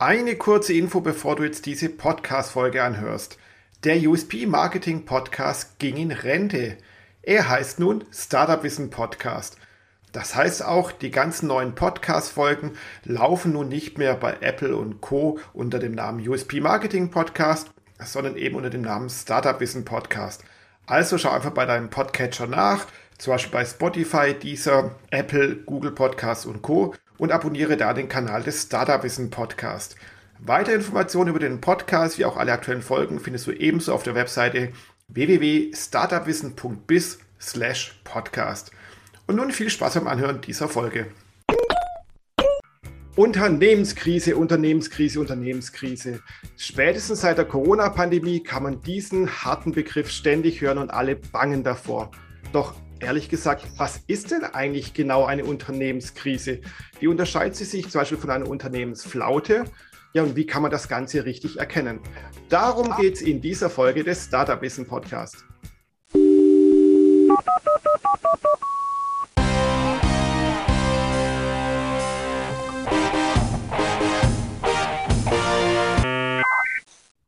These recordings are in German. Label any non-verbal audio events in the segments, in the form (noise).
Eine kurze Info, bevor du jetzt diese Podcast-Folge anhörst. Der USP Marketing Podcast ging in Rente. Er heißt nun Startup Wissen Podcast. Das heißt auch, die ganzen neuen Podcast-Folgen laufen nun nicht mehr bei Apple und Co. unter dem Namen USP Marketing Podcast, sondern eben unter dem Namen Startup Wissen Podcast. Also schau einfach bei deinem Podcatcher nach, zum Beispiel bei Spotify, Deezer, Apple, Google Podcasts und Co und abonniere da den Kanal des Startup Wissen Podcast. Weitere Informationen über den Podcast wie auch alle aktuellen Folgen findest du ebenso auf der Webseite www.startupwissen.biz slash podcast. Und nun viel Spaß beim Anhören dieser Folge. Unternehmenskrise, Unternehmenskrise, Unternehmenskrise. Spätestens seit der Corona-Pandemie kann man diesen harten Begriff ständig hören und alle bangen davor. Doch ehrlich gesagt, was ist denn eigentlich genau eine Unternehmenskrise? Wie unterscheidet sie sich zum Beispiel von einer Unternehmensflaute? Ja, und wie kann man das Ganze richtig erkennen? Darum geht es in dieser Folge des Startup Wissen Podcast.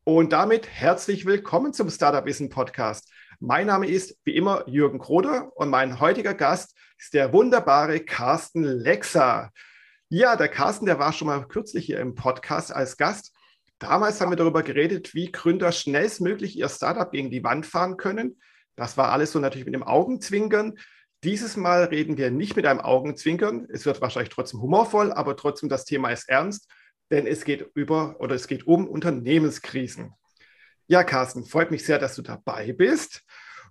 Und damit herzlich willkommen zum Startup Wissen Podcast. Mein Name ist wie immer Jürgen Kroder und mein heutiger Gast ist der wunderbare Carsten Lexer. Ja, der Carsten, der war schon mal kürzlich hier im Podcast als Gast. Damals haben wir darüber geredet, wie Gründer schnellstmöglich ihr Startup gegen die Wand fahren können. Das war alles so natürlich mit dem Augenzwinkern. Dieses Mal reden wir nicht mit einem Augenzwinkern. Es wird wahrscheinlich trotzdem humorvoll, aber trotzdem das Thema ist ernst, denn es geht über oder es geht um Unternehmenskrisen. Ja, Carsten, freut mich sehr, dass du dabei bist.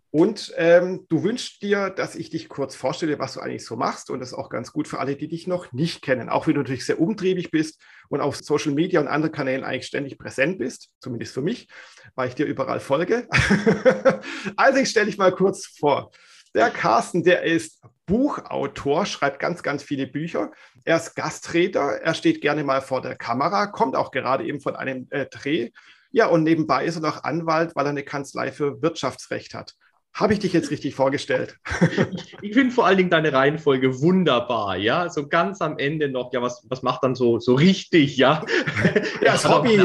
Und ähm, du wünschst dir, dass ich dich kurz vorstelle, was du eigentlich so machst. Und das ist auch ganz gut für alle, die dich noch nicht kennen. Auch wenn du natürlich sehr umtriebig bist und auf Social Media und anderen Kanälen eigentlich ständig präsent bist, zumindest für mich, weil ich dir überall folge. (laughs) also ich stelle dich mal kurz vor. Der Carsten, der ist Buchautor, schreibt ganz, ganz viele Bücher. Er ist Gastredner, er steht gerne mal vor der Kamera, kommt auch gerade eben von einem äh, Dreh ja, und nebenbei ist er noch Anwalt, weil er eine Kanzlei für Wirtschaftsrecht hat. Habe ich dich jetzt richtig vorgestellt? (laughs) ich, ich finde vor allen Dingen deine Reihenfolge wunderbar, ja. So ganz am Ende noch, ja, was, was macht dann so, so richtig, ja? (laughs) ja, (laughs) das Hobby.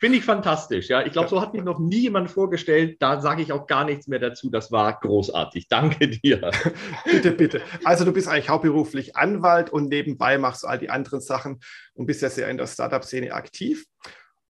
finde ich fantastisch, ja. Ich glaube, so hat mich noch nie jemand vorgestellt. Da sage ich auch gar nichts mehr dazu. Das war großartig. Danke dir. bitte, bitte. Also, du bist eigentlich hauptberuflich Anwalt und nebenbei machst du all die anderen Sachen und bist ja sehr in der Startup-Szene aktiv.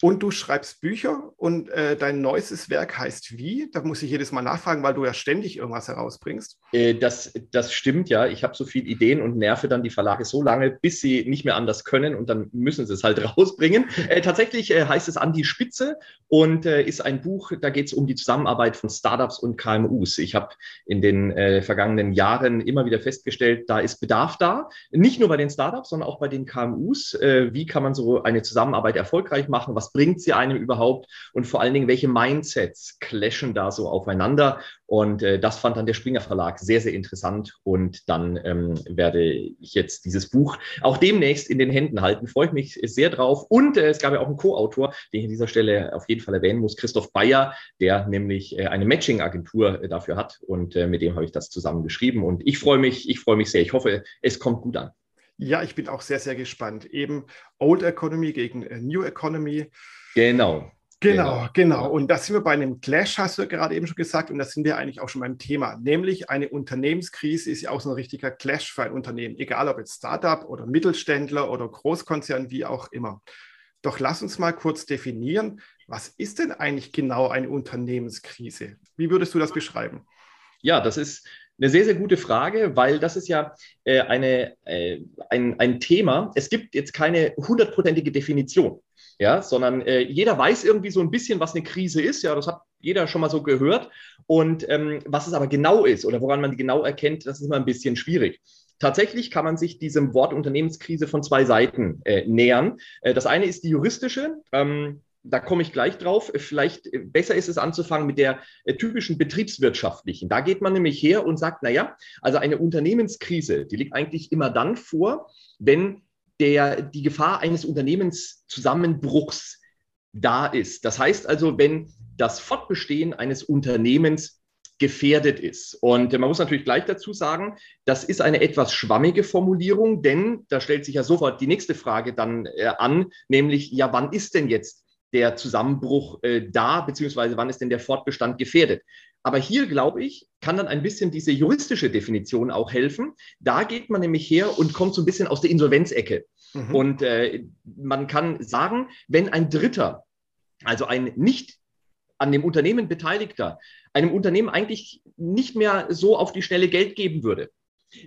Und du schreibst Bücher und äh, dein neuestes Werk heißt wie? Da muss ich jedes Mal nachfragen, weil du ja ständig irgendwas herausbringst. Äh, das, das stimmt ja. Ich habe so viele Ideen und nerve dann die Verlage so lange, bis sie nicht mehr anders können und dann müssen sie es halt (laughs) rausbringen. Äh, tatsächlich äh, heißt es An die Spitze und äh, ist ein Buch, da geht es um die Zusammenarbeit von Startups und KMUs. Ich habe in den äh, vergangenen Jahren immer wieder festgestellt, da ist Bedarf da. Nicht nur bei den Startups, sondern auch bei den KMUs. wie kann man so eine Zusammenarbeit erfolgreich machen? Was bringt sie einem überhaupt und vor allen Dingen, welche Mindsets clashen da so aufeinander. Und äh, das fand dann der Springer Verlag sehr, sehr interessant. Und dann ähm, werde ich jetzt dieses Buch auch demnächst in den Händen halten. Freue ich mich sehr drauf. Und äh, es gab ja auch einen Co-Autor, den ich an dieser Stelle auf jeden Fall erwähnen muss, Christoph Bayer, der nämlich äh, eine Matching-Agentur äh, dafür hat. Und äh, mit dem habe ich das zusammen geschrieben. Und ich freue mich, ich freue mich sehr. Ich hoffe, es kommt gut an. Ja, ich bin auch sehr, sehr gespannt. Eben Old Economy gegen äh, New Economy. Genau. Genau, genau, genau. Und da sind wir bei einem Clash, hast du gerade eben schon gesagt, und da sind wir eigentlich auch schon beim Thema. Nämlich eine Unternehmenskrise ist ja auch so ein richtiger Clash für ein Unternehmen, egal ob jetzt Startup oder Mittelständler oder Großkonzern, wie auch immer. Doch lass uns mal kurz definieren, was ist denn eigentlich genau eine Unternehmenskrise? Wie würdest du das beschreiben? Ja, das ist eine sehr, sehr gute Frage, weil das ist ja äh, eine, äh, ein, ein Thema. Es gibt jetzt keine hundertprozentige Definition, ja, sondern äh, jeder weiß irgendwie so ein bisschen, was eine Krise ist. Ja, das hat jeder schon mal so gehört. Und ähm, was es aber genau ist oder woran man genau erkennt, das ist immer ein bisschen schwierig. Tatsächlich kann man sich diesem Wort Unternehmenskrise von zwei Seiten äh, nähern. Äh, das eine ist die juristische. Ähm, da komme ich gleich drauf. Vielleicht äh, besser ist es anzufangen mit der äh, typischen betriebswirtschaftlichen. Da geht man nämlich her und sagt, naja, also eine Unternehmenskrise, die liegt eigentlich immer dann vor, wenn der, die Gefahr eines Unternehmenszusammenbruchs da ist. Das heißt also, wenn das Fortbestehen eines Unternehmens gefährdet ist. Und man muss natürlich gleich dazu sagen, das ist eine etwas schwammige Formulierung, denn da stellt sich ja sofort die nächste Frage dann äh, an, nämlich, ja, wann ist denn jetzt der Zusammenbruch äh, da, beziehungsweise wann ist denn der Fortbestand gefährdet? Aber hier, glaube ich, kann dann ein bisschen diese juristische Definition auch helfen. Da geht man nämlich her und kommt so ein bisschen aus der Insolvenzecke. Mhm. Und äh, man kann sagen, wenn ein Dritter, also ein nicht an dem Unternehmen Beteiligter, einem Unternehmen eigentlich nicht mehr so auf die Schnelle Geld geben würde,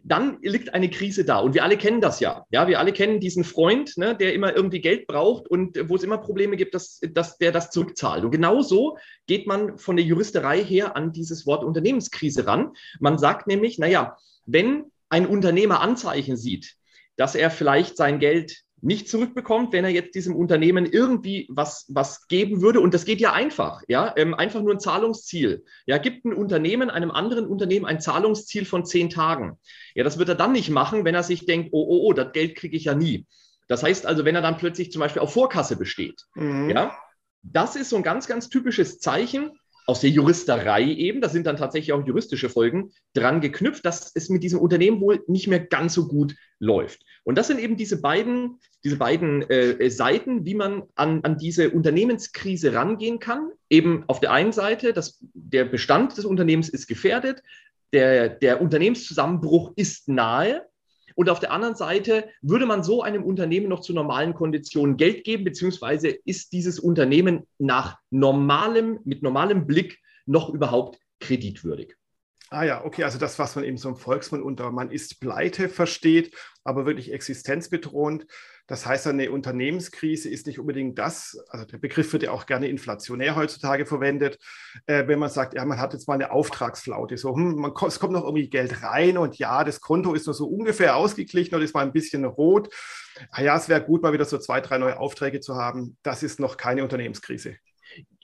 dann liegt eine Krise da. Und wir alle kennen das ja. Ja, wir alle kennen diesen Freund, ne, der immer irgendwie Geld braucht und wo es immer Probleme gibt, dass, dass der das zurückzahlt. Und genauso geht man von der Juristerei her an dieses Wort Unternehmenskrise ran. Man sagt nämlich, naja, wenn ein Unternehmer Anzeichen sieht, dass er vielleicht sein Geld nicht zurückbekommt, wenn er jetzt diesem Unternehmen irgendwie was, was geben würde. Und das geht ja einfach, ja, ähm, einfach nur ein Zahlungsziel. Ja, gibt ein Unternehmen einem anderen Unternehmen ein Zahlungsziel von zehn Tagen. Ja, das wird er dann nicht machen, wenn er sich denkt, oh, oh, oh, das Geld kriege ich ja nie. Das heißt also, wenn er dann plötzlich zum Beispiel auf Vorkasse besteht, mhm. ja, das ist so ein ganz, ganz typisches Zeichen, aus der Juristerei eben, da sind dann tatsächlich auch juristische Folgen dran geknüpft, dass es mit diesem Unternehmen wohl nicht mehr ganz so gut läuft. Und das sind eben diese beiden, diese beiden äh, Seiten, wie man an, an diese Unternehmenskrise rangehen kann. Eben auf der einen Seite, dass der Bestand des Unternehmens ist gefährdet, der, der Unternehmenszusammenbruch ist nahe, und auf der anderen Seite würde man so einem Unternehmen noch zu normalen Konditionen Geld geben, beziehungsweise ist dieses Unternehmen nach normalem, mit normalem Blick noch überhaupt kreditwürdig? Ah ja, okay, also das, was man eben so im Volksmund unter man ist pleite versteht, aber wirklich existenzbedrohend. Das heißt, eine Unternehmenskrise ist nicht unbedingt das, also der Begriff wird ja auch gerne inflationär heutzutage verwendet, äh, wenn man sagt, ja, man hat jetzt mal eine Auftragsflaute, so, hm, man, es kommt noch irgendwie Geld rein und ja, das Konto ist nur so ungefähr ausgeglichen und ist mal ein bisschen rot. Ah ja, es wäre gut, mal wieder so zwei, drei neue Aufträge zu haben. Das ist noch keine Unternehmenskrise.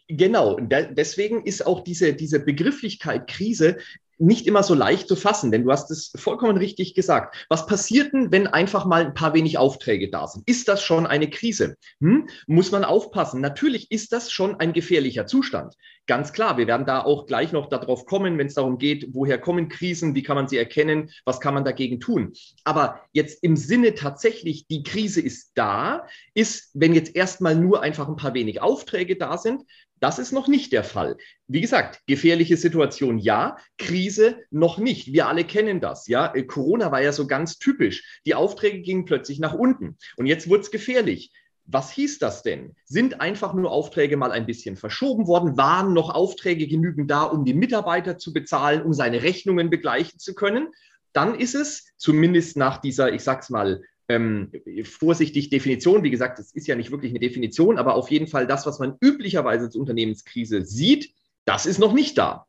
Genau, deswegen ist auch diese, diese Begrifflichkeit Krise nicht immer so leicht zu fassen, denn du hast es vollkommen richtig gesagt. Was passiert denn, wenn einfach mal ein paar wenig Aufträge da sind? Ist das schon eine Krise? Hm? Muss man aufpassen. Natürlich ist das schon ein gefährlicher Zustand. Ganz klar, wir werden da auch gleich noch darauf kommen, wenn es darum geht, woher kommen Krisen, wie kann man sie erkennen, was kann man dagegen tun. Aber jetzt im Sinne tatsächlich, die Krise ist da, ist, wenn jetzt erstmal nur einfach ein paar wenig Aufträge da sind, das ist noch nicht der Fall. Wie gesagt, gefährliche Situation ja, Krise noch nicht. Wir alle kennen das. Ja, äh, Corona war ja so ganz typisch. Die Aufträge gingen plötzlich nach unten und jetzt wurde es gefährlich. Was hieß das denn? Sind einfach nur Aufträge mal ein bisschen verschoben worden? Waren noch Aufträge genügend da, um die Mitarbeiter zu bezahlen, um seine Rechnungen begleichen zu können? Dann ist es zumindest nach dieser, ich sag's mal, ähm, vorsichtig Definition. Wie gesagt, es ist ja nicht wirklich eine Definition, aber auf jeden Fall das, was man üblicherweise als Unternehmenskrise sieht, das ist noch nicht da.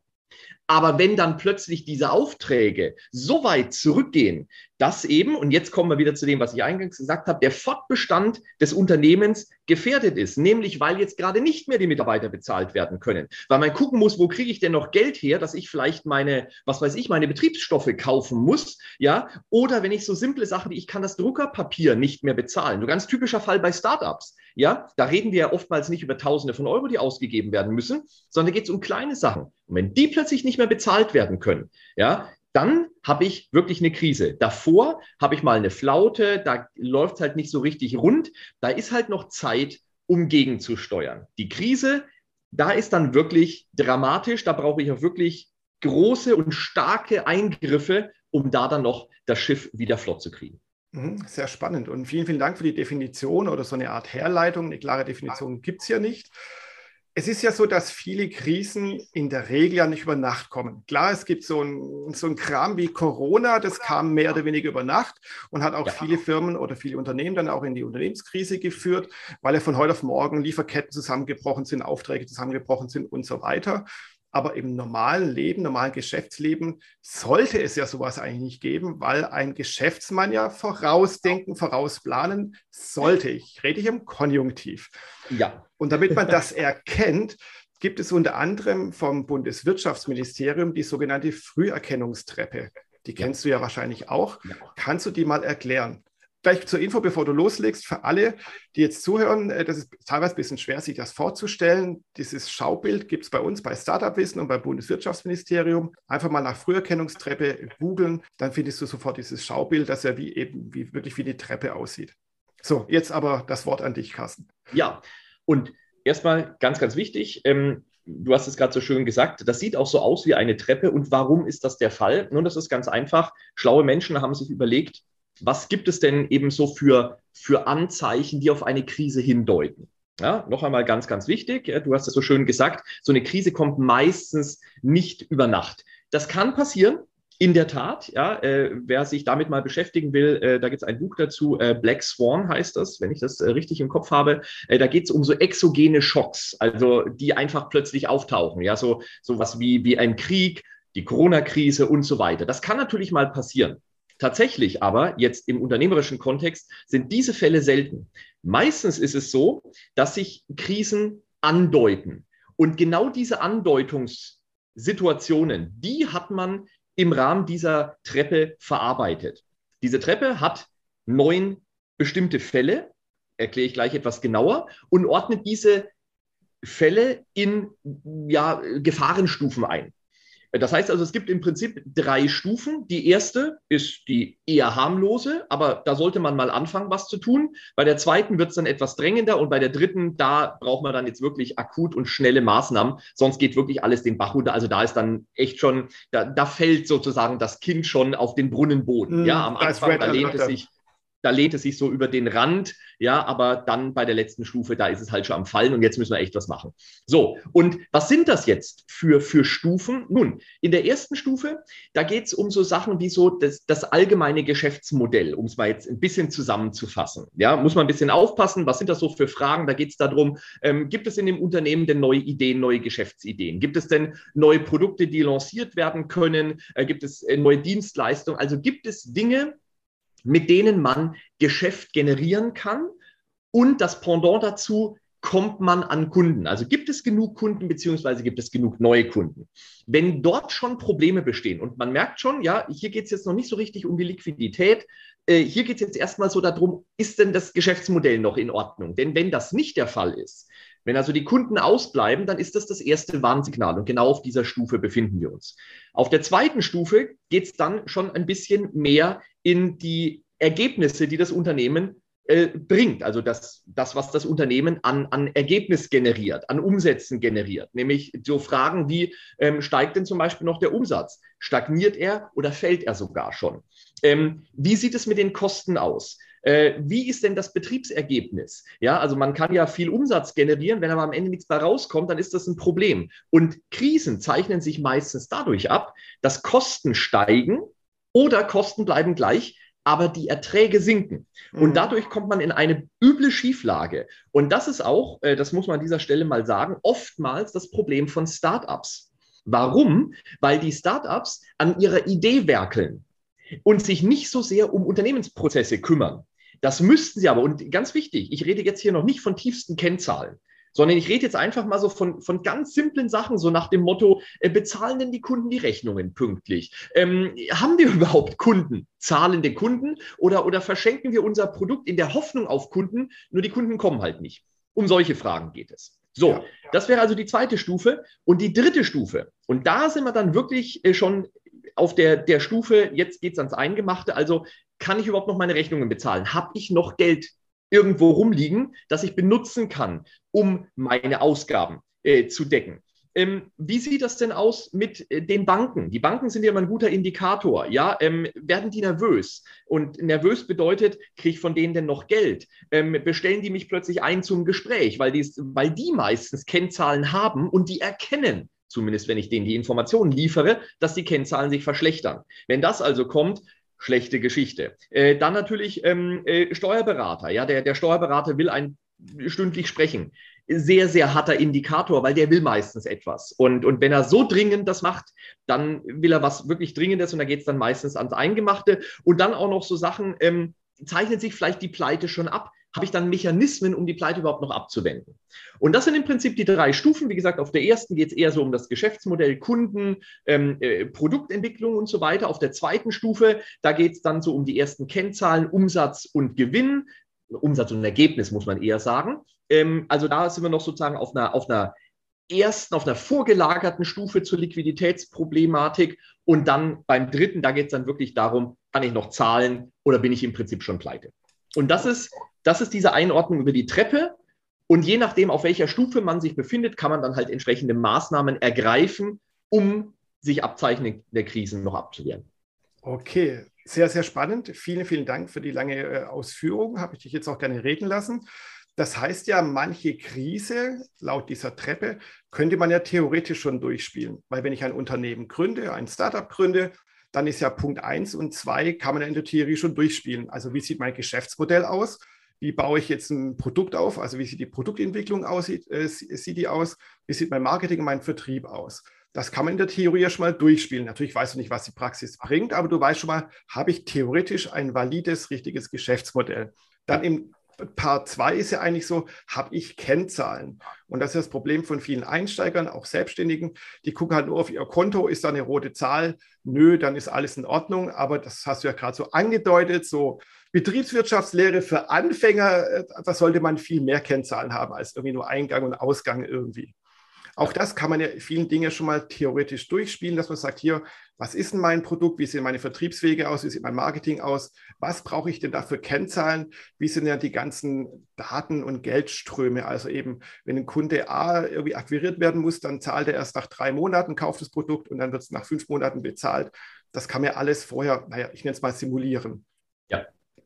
Aber wenn dann plötzlich diese Aufträge so weit zurückgehen, dass eben, und jetzt kommen wir wieder zu dem, was ich eingangs gesagt habe, der Fortbestand des Unternehmens gefährdet ist, nämlich weil jetzt gerade nicht mehr die Mitarbeiter bezahlt werden können, weil man gucken muss, wo kriege ich denn noch Geld her, dass ich vielleicht meine, was weiß ich, meine Betriebsstoffe kaufen muss, ja, oder wenn ich so simple Sachen, wie ich kann das Druckerpapier nicht mehr bezahlen. So ganz typischer Fall bei Startups, ja, da reden wir ja oftmals nicht über Tausende von Euro, die ausgegeben werden müssen, sondern geht es um kleine Sachen. Und wenn die plötzlich nicht mehr bezahlt werden können, ja, dann habe ich wirklich eine Krise. Davor habe ich mal eine Flaute, da läuft es halt nicht so richtig rund. Da ist halt noch Zeit, um gegenzusteuern. Die Krise, da ist dann wirklich dramatisch. Da brauche ich auch wirklich große und starke Eingriffe, um da dann noch das Schiff wieder flott zu kriegen. Mhm, sehr spannend und vielen, vielen Dank für die Definition oder so eine Art Herleitung. Eine klare Definition gibt es ja nicht. Es ist ja so, dass viele Krisen in der Regel ja nicht über Nacht kommen. Klar, es gibt so ein, so ein Kram wie Corona, das kam mehr oder weniger über Nacht und hat auch ja. viele Firmen oder viele Unternehmen dann auch in die Unternehmenskrise geführt, weil ja von heute auf morgen Lieferketten zusammengebrochen sind, Aufträge zusammengebrochen sind und so weiter. Aber im normalen Leben, normalen Geschäftsleben sollte es ja sowas eigentlich nicht geben, weil ein Geschäftsmann ja vorausdenken, vorausplanen sollte. Ich rede hier im Konjunktiv. Ja. Und damit man das erkennt, gibt es unter anderem vom Bundeswirtschaftsministerium die sogenannte Früherkennungstreppe. Die kennst ja. du ja wahrscheinlich auch. Ja. Kannst du die mal erklären? Gleich zur Info, bevor du loslegst, für alle, die jetzt zuhören, äh, das ist teilweise ein bisschen schwer, sich das vorzustellen. Dieses Schaubild gibt es bei uns bei Startup Wissen und beim Bundeswirtschaftsministerium. Einfach mal nach Früherkennungstreppe googeln, dann findest du sofort dieses Schaubild, das ja wie eben wie wirklich wie die Treppe aussieht. So, jetzt aber das Wort an dich, Carsten. Ja, und erstmal ganz, ganz wichtig, ähm, du hast es gerade so schön gesagt, das sieht auch so aus wie eine Treppe. Und warum ist das der Fall? Nun, das ist ganz einfach. Schlaue Menschen haben sich überlegt, was gibt es denn eben so für, für Anzeichen, die auf eine Krise hindeuten? Ja, noch einmal ganz, ganz wichtig. Du hast es so schön gesagt. So eine Krise kommt meistens nicht über Nacht. Das kann passieren. In der Tat, ja, äh, wer sich damit mal beschäftigen will, äh, da gibt es ein Buch dazu, äh, Black Swan heißt das, wenn ich das äh, richtig im Kopf habe. Äh, da geht es um so exogene Schocks, also die einfach plötzlich auftauchen, ja, so sowas wie, wie ein Krieg, die Corona-Krise und so weiter. Das kann natürlich mal passieren. Tatsächlich aber jetzt im unternehmerischen Kontext sind diese Fälle selten. Meistens ist es so, dass sich Krisen andeuten. Und genau diese Andeutungssituationen, die hat man im Rahmen dieser Treppe verarbeitet. Diese Treppe hat neun bestimmte Fälle, erkläre ich gleich etwas genauer, und ordnet diese Fälle in ja, Gefahrenstufen ein. Das heißt also, es gibt im Prinzip drei Stufen. Die erste ist die eher harmlose, aber da sollte man mal anfangen, was zu tun. Bei der zweiten wird es dann etwas drängender und bei der dritten, da braucht man dann jetzt wirklich akut und schnelle Maßnahmen, sonst geht wirklich alles den Bach runter. Also da ist dann echt schon, da, da fällt sozusagen das Kind schon auf den Brunnenboden. Mm, ja, am Anfang, da lehnt es sich da lehnt es sich so über den Rand, ja, aber dann bei der letzten Stufe, da ist es halt schon am Fallen und jetzt müssen wir echt was machen. So, und was sind das jetzt für, für Stufen? Nun, in der ersten Stufe, da geht es um so Sachen wie so das, das allgemeine Geschäftsmodell, um es mal jetzt ein bisschen zusammenzufassen. Ja, muss man ein bisschen aufpassen, was sind das so für Fragen? Da geht es darum, ähm, gibt es in dem Unternehmen denn neue Ideen, neue Geschäftsideen? Gibt es denn neue Produkte, die lanciert werden können? Äh, gibt es äh, neue Dienstleistungen? Also gibt es Dinge, mit denen man Geschäft generieren kann. Und das Pendant dazu, kommt man an Kunden? Also gibt es genug Kunden beziehungsweise gibt es genug neue Kunden? Wenn dort schon Probleme bestehen und man merkt schon, ja, hier geht es jetzt noch nicht so richtig um die Liquidität, äh, hier geht es jetzt erstmal so darum, ist denn das Geschäftsmodell noch in Ordnung? Denn wenn das nicht der Fall ist, wenn also die Kunden ausbleiben, dann ist das das erste Warnsignal und genau auf dieser Stufe befinden wir uns. Auf der zweiten Stufe geht es dann schon ein bisschen mehr in die Ergebnisse, die das Unternehmen äh, bringt. Also das, das, was das Unternehmen an, an Ergebnis generiert, an Umsätzen generiert. Nämlich so Fragen wie, ähm, steigt denn zum Beispiel noch der Umsatz? Stagniert er oder fällt er sogar schon? Ähm, wie sieht es mit den Kosten aus? Äh, wie ist denn das Betriebsergebnis? Ja, also man kann ja viel Umsatz generieren, wenn aber am Ende nichts bei rauskommt, dann ist das ein Problem. Und Krisen zeichnen sich meistens dadurch ab, dass Kosten steigen oder Kosten bleiben gleich, aber die Erträge sinken. Und mhm. dadurch kommt man in eine üble Schieflage. Und das ist auch, äh, das muss man an dieser Stelle mal sagen, oftmals das Problem von Startups. Warum? Weil die Startups an ihrer Idee werkeln und sich nicht so sehr um Unternehmensprozesse kümmern. Das müssten sie aber, und ganz wichtig, ich rede jetzt hier noch nicht von tiefsten Kennzahlen, sondern ich rede jetzt einfach mal so von, von ganz simplen Sachen, so nach dem Motto, äh, bezahlen denn die Kunden die Rechnungen pünktlich? Ähm, haben wir (laughs) überhaupt Kunden, zahlende Kunden oder, oder verschenken wir unser Produkt in der Hoffnung auf Kunden, nur die Kunden kommen halt nicht? Um solche Fragen geht es. So, das wäre also die zweite Stufe. Und die dritte Stufe, und da sind wir dann wirklich äh, schon auf der, der Stufe, jetzt geht es ans Eingemachte, also kann ich überhaupt noch meine Rechnungen bezahlen? Habe ich noch Geld irgendwo rumliegen, das ich benutzen kann, um meine Ausgaben äh, zu decken? Ähm, wie sieht das denn aus mit äh, den Banken? Die Banken sind ja immer ein guter Indikator. Ja, ähm, werden die nervös? Und nervös bedeutet, kriege ich von denen denn noch Geld? Ähm, bestellen die mich plötzlich ein zum Gespräch, weil die, weil die meistens Kennzahlen haben und die erkennen, zumindest wenn ich denen die Informationen liefere, dass die Kennzahlen sich verschlechtern. Wenn das also kommt, schlechte Geschichte. Äh, dann natürlich ähm, äh, Steuerberater. Ja, der, der Steuerberater will ein stündlich sprechen. Sehr, sehr harter Indikator, weil der will meistens etwas. Und, und wenn er so dringend das macht, dann will er was wirklich Dringendes und da geht es dann meistens ans Eingemachte. Und dann auch noch so Sachen, ähm, zeichnet sich vielleicht die Pleite schon ab, habe ich dann Mechanismen, um die Pleite überhaupt noch abzuwenden. Und das sind im Prinzip die drei Stufen. Wie gesagt, auf der ersten geht es eher so um das Geschäftsmodell, Kunden, ähm, äh, Produktentwicklung und so weiter. Auf der zweiten Stufe, da geht es dann so um die ersten Kennzahlen, Umsatz und Gewinn. Umsatz und Ergebnis, muss man eher sagen. Ähm, also da sind wir noch sozusagen auf einer, auf einer ersten, auf einer vorgelagerten Stufe zur Liquiditätsproblematik und dann beim dritten, da geht es dann wirklich darum, kann ich noch zahlen oder bin ich im Prinzip schon pleite? Und das ist, das ist diese Einordnung über die Treppe. Und je nachdem, auf welcher Stufe man sich befindet, kann man dann halt entsprechende Maßnahmen ergreifen, um sich abzeichnende Krisen noch abzuwehren. Okay, sehr, sehr spannend. Vielen, vielen Dank für die lange äh, Ausführung. Habe ich dich jetzt auch gerne reden lassen. Das heißt ja, manche Krise, laut dieser Treppe, könnte man ja theoretisch schon durchspielen. Weil wenn ich ein Unternehmen gründe, ein Startup gründe, dann ist ja Punkt 1 und 2 kann man in der Theorie schon durchspielen. Also wie sieht mein Geschäftsmodell aus? Wie baue ich jetzt ein Produkt auf? Also wie sieht die Produktentwicklung aus? Äh, sieht die aus? Wie sieht mein Marketing mein Vertrieb aus? Das kann man in der Theorie ja schon mal durchspielen. Natürlich weißt du nicht, was die Praxis bringt, aber du weißt schon mal, habe ich theoretisch ein valides, richtiges Geschäftsmodell. Dann im Part 2 ist ja eigentlich so, habe ich Kennzahlen? Und das ist das Problem von vielen Einsteigern, auch Selbstständigen. Die gucken halt nur auf ihr Konto, ist da eine rote Zahl? Nö, dann ist alles in Ordnung. Aber das hast du ja gerade so angedeutet, so Betriebswirtschaftslehre für Anfänger, äh, da sollte man viel mehr Kennzahlen haben als irgendwie nur Eingang und Ausgang irgendwie. Auch das kann man ja vielen Dinge schon mal theoretisch durchspielen, dass man sagt, hier, was ist denn mein Produkt? Wie sehen meine Vertriebswege aus? Wie sieht mein Marketing aus? Was brauche ich denn da für Kennzahlen? Wie sind ja die ganzen Daten und Geldströme? Also eben, wenn ein Kunde A irgendwie akquiriert werden muss, dann zahlt er erst nach drei Monaten, kauft das Produkt und dann wird es nach fünf Monaten bezahlt. Das kann man alles vorher, naja, ich nenne es mal simulieren. Ja.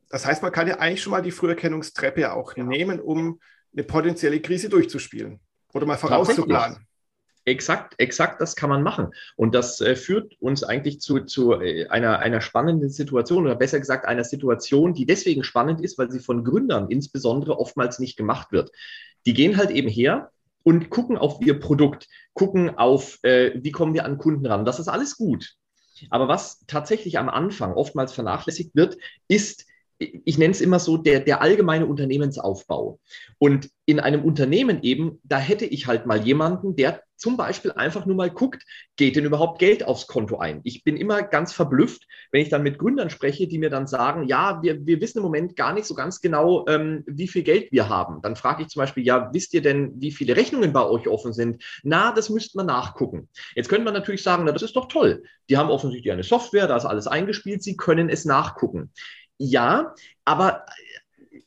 Das heißt, man kann ja eigentlich schon mal die Früherkennungstreppe auch ja. nehmen, um eine potenzielle Krise durchzuspielen. Oder mal vorauszuplanen. Exakt, exakt, das kann man machen. Und das äh, führt uns eigentlich zu, zu äh, einer, einer spannenden Situation oder besser gesagt einer Situation, die deswegen spannend ist, weil sie von Gründern insbesondere oftmals nicht gemacht wird. Die gehen halt eben her und gucken auf ihr Produkt, gucken auf, äh, wie kommen wir an Kunden ran. Das ist alles gut. Aber was tatsächlich am Anfang oftmals vernachlässigt wird, ist ich nenne es immer so, der, der allgemeine Unternehmensaufbau. Und in einem Unternehmen eben, da hätte ich halt mal jemanden, der zum Beispiel einfach nur mal guckt, geht denn überhaupt Geld aufs Konto ein? Ich bin immer ganz verblüfft, wenn ich dann mit Gründern spreche, die mir dann sagen, ja, wir, wir wissen im Moment gar nicht so ganz genau, ähm, wie viel Geld wir haben. Dann frage ich zum Beispiel, ja, wisst ihr denn, wie viele Rechnungen bei euch offen sind? Na, das müsste man nachgucken. Jetzt könnte man natürlich sagen, na, das ist doch toll. Die haben offensichtlich eine Software, da ist alles eingespielt, sie können es nachgucken ja, aber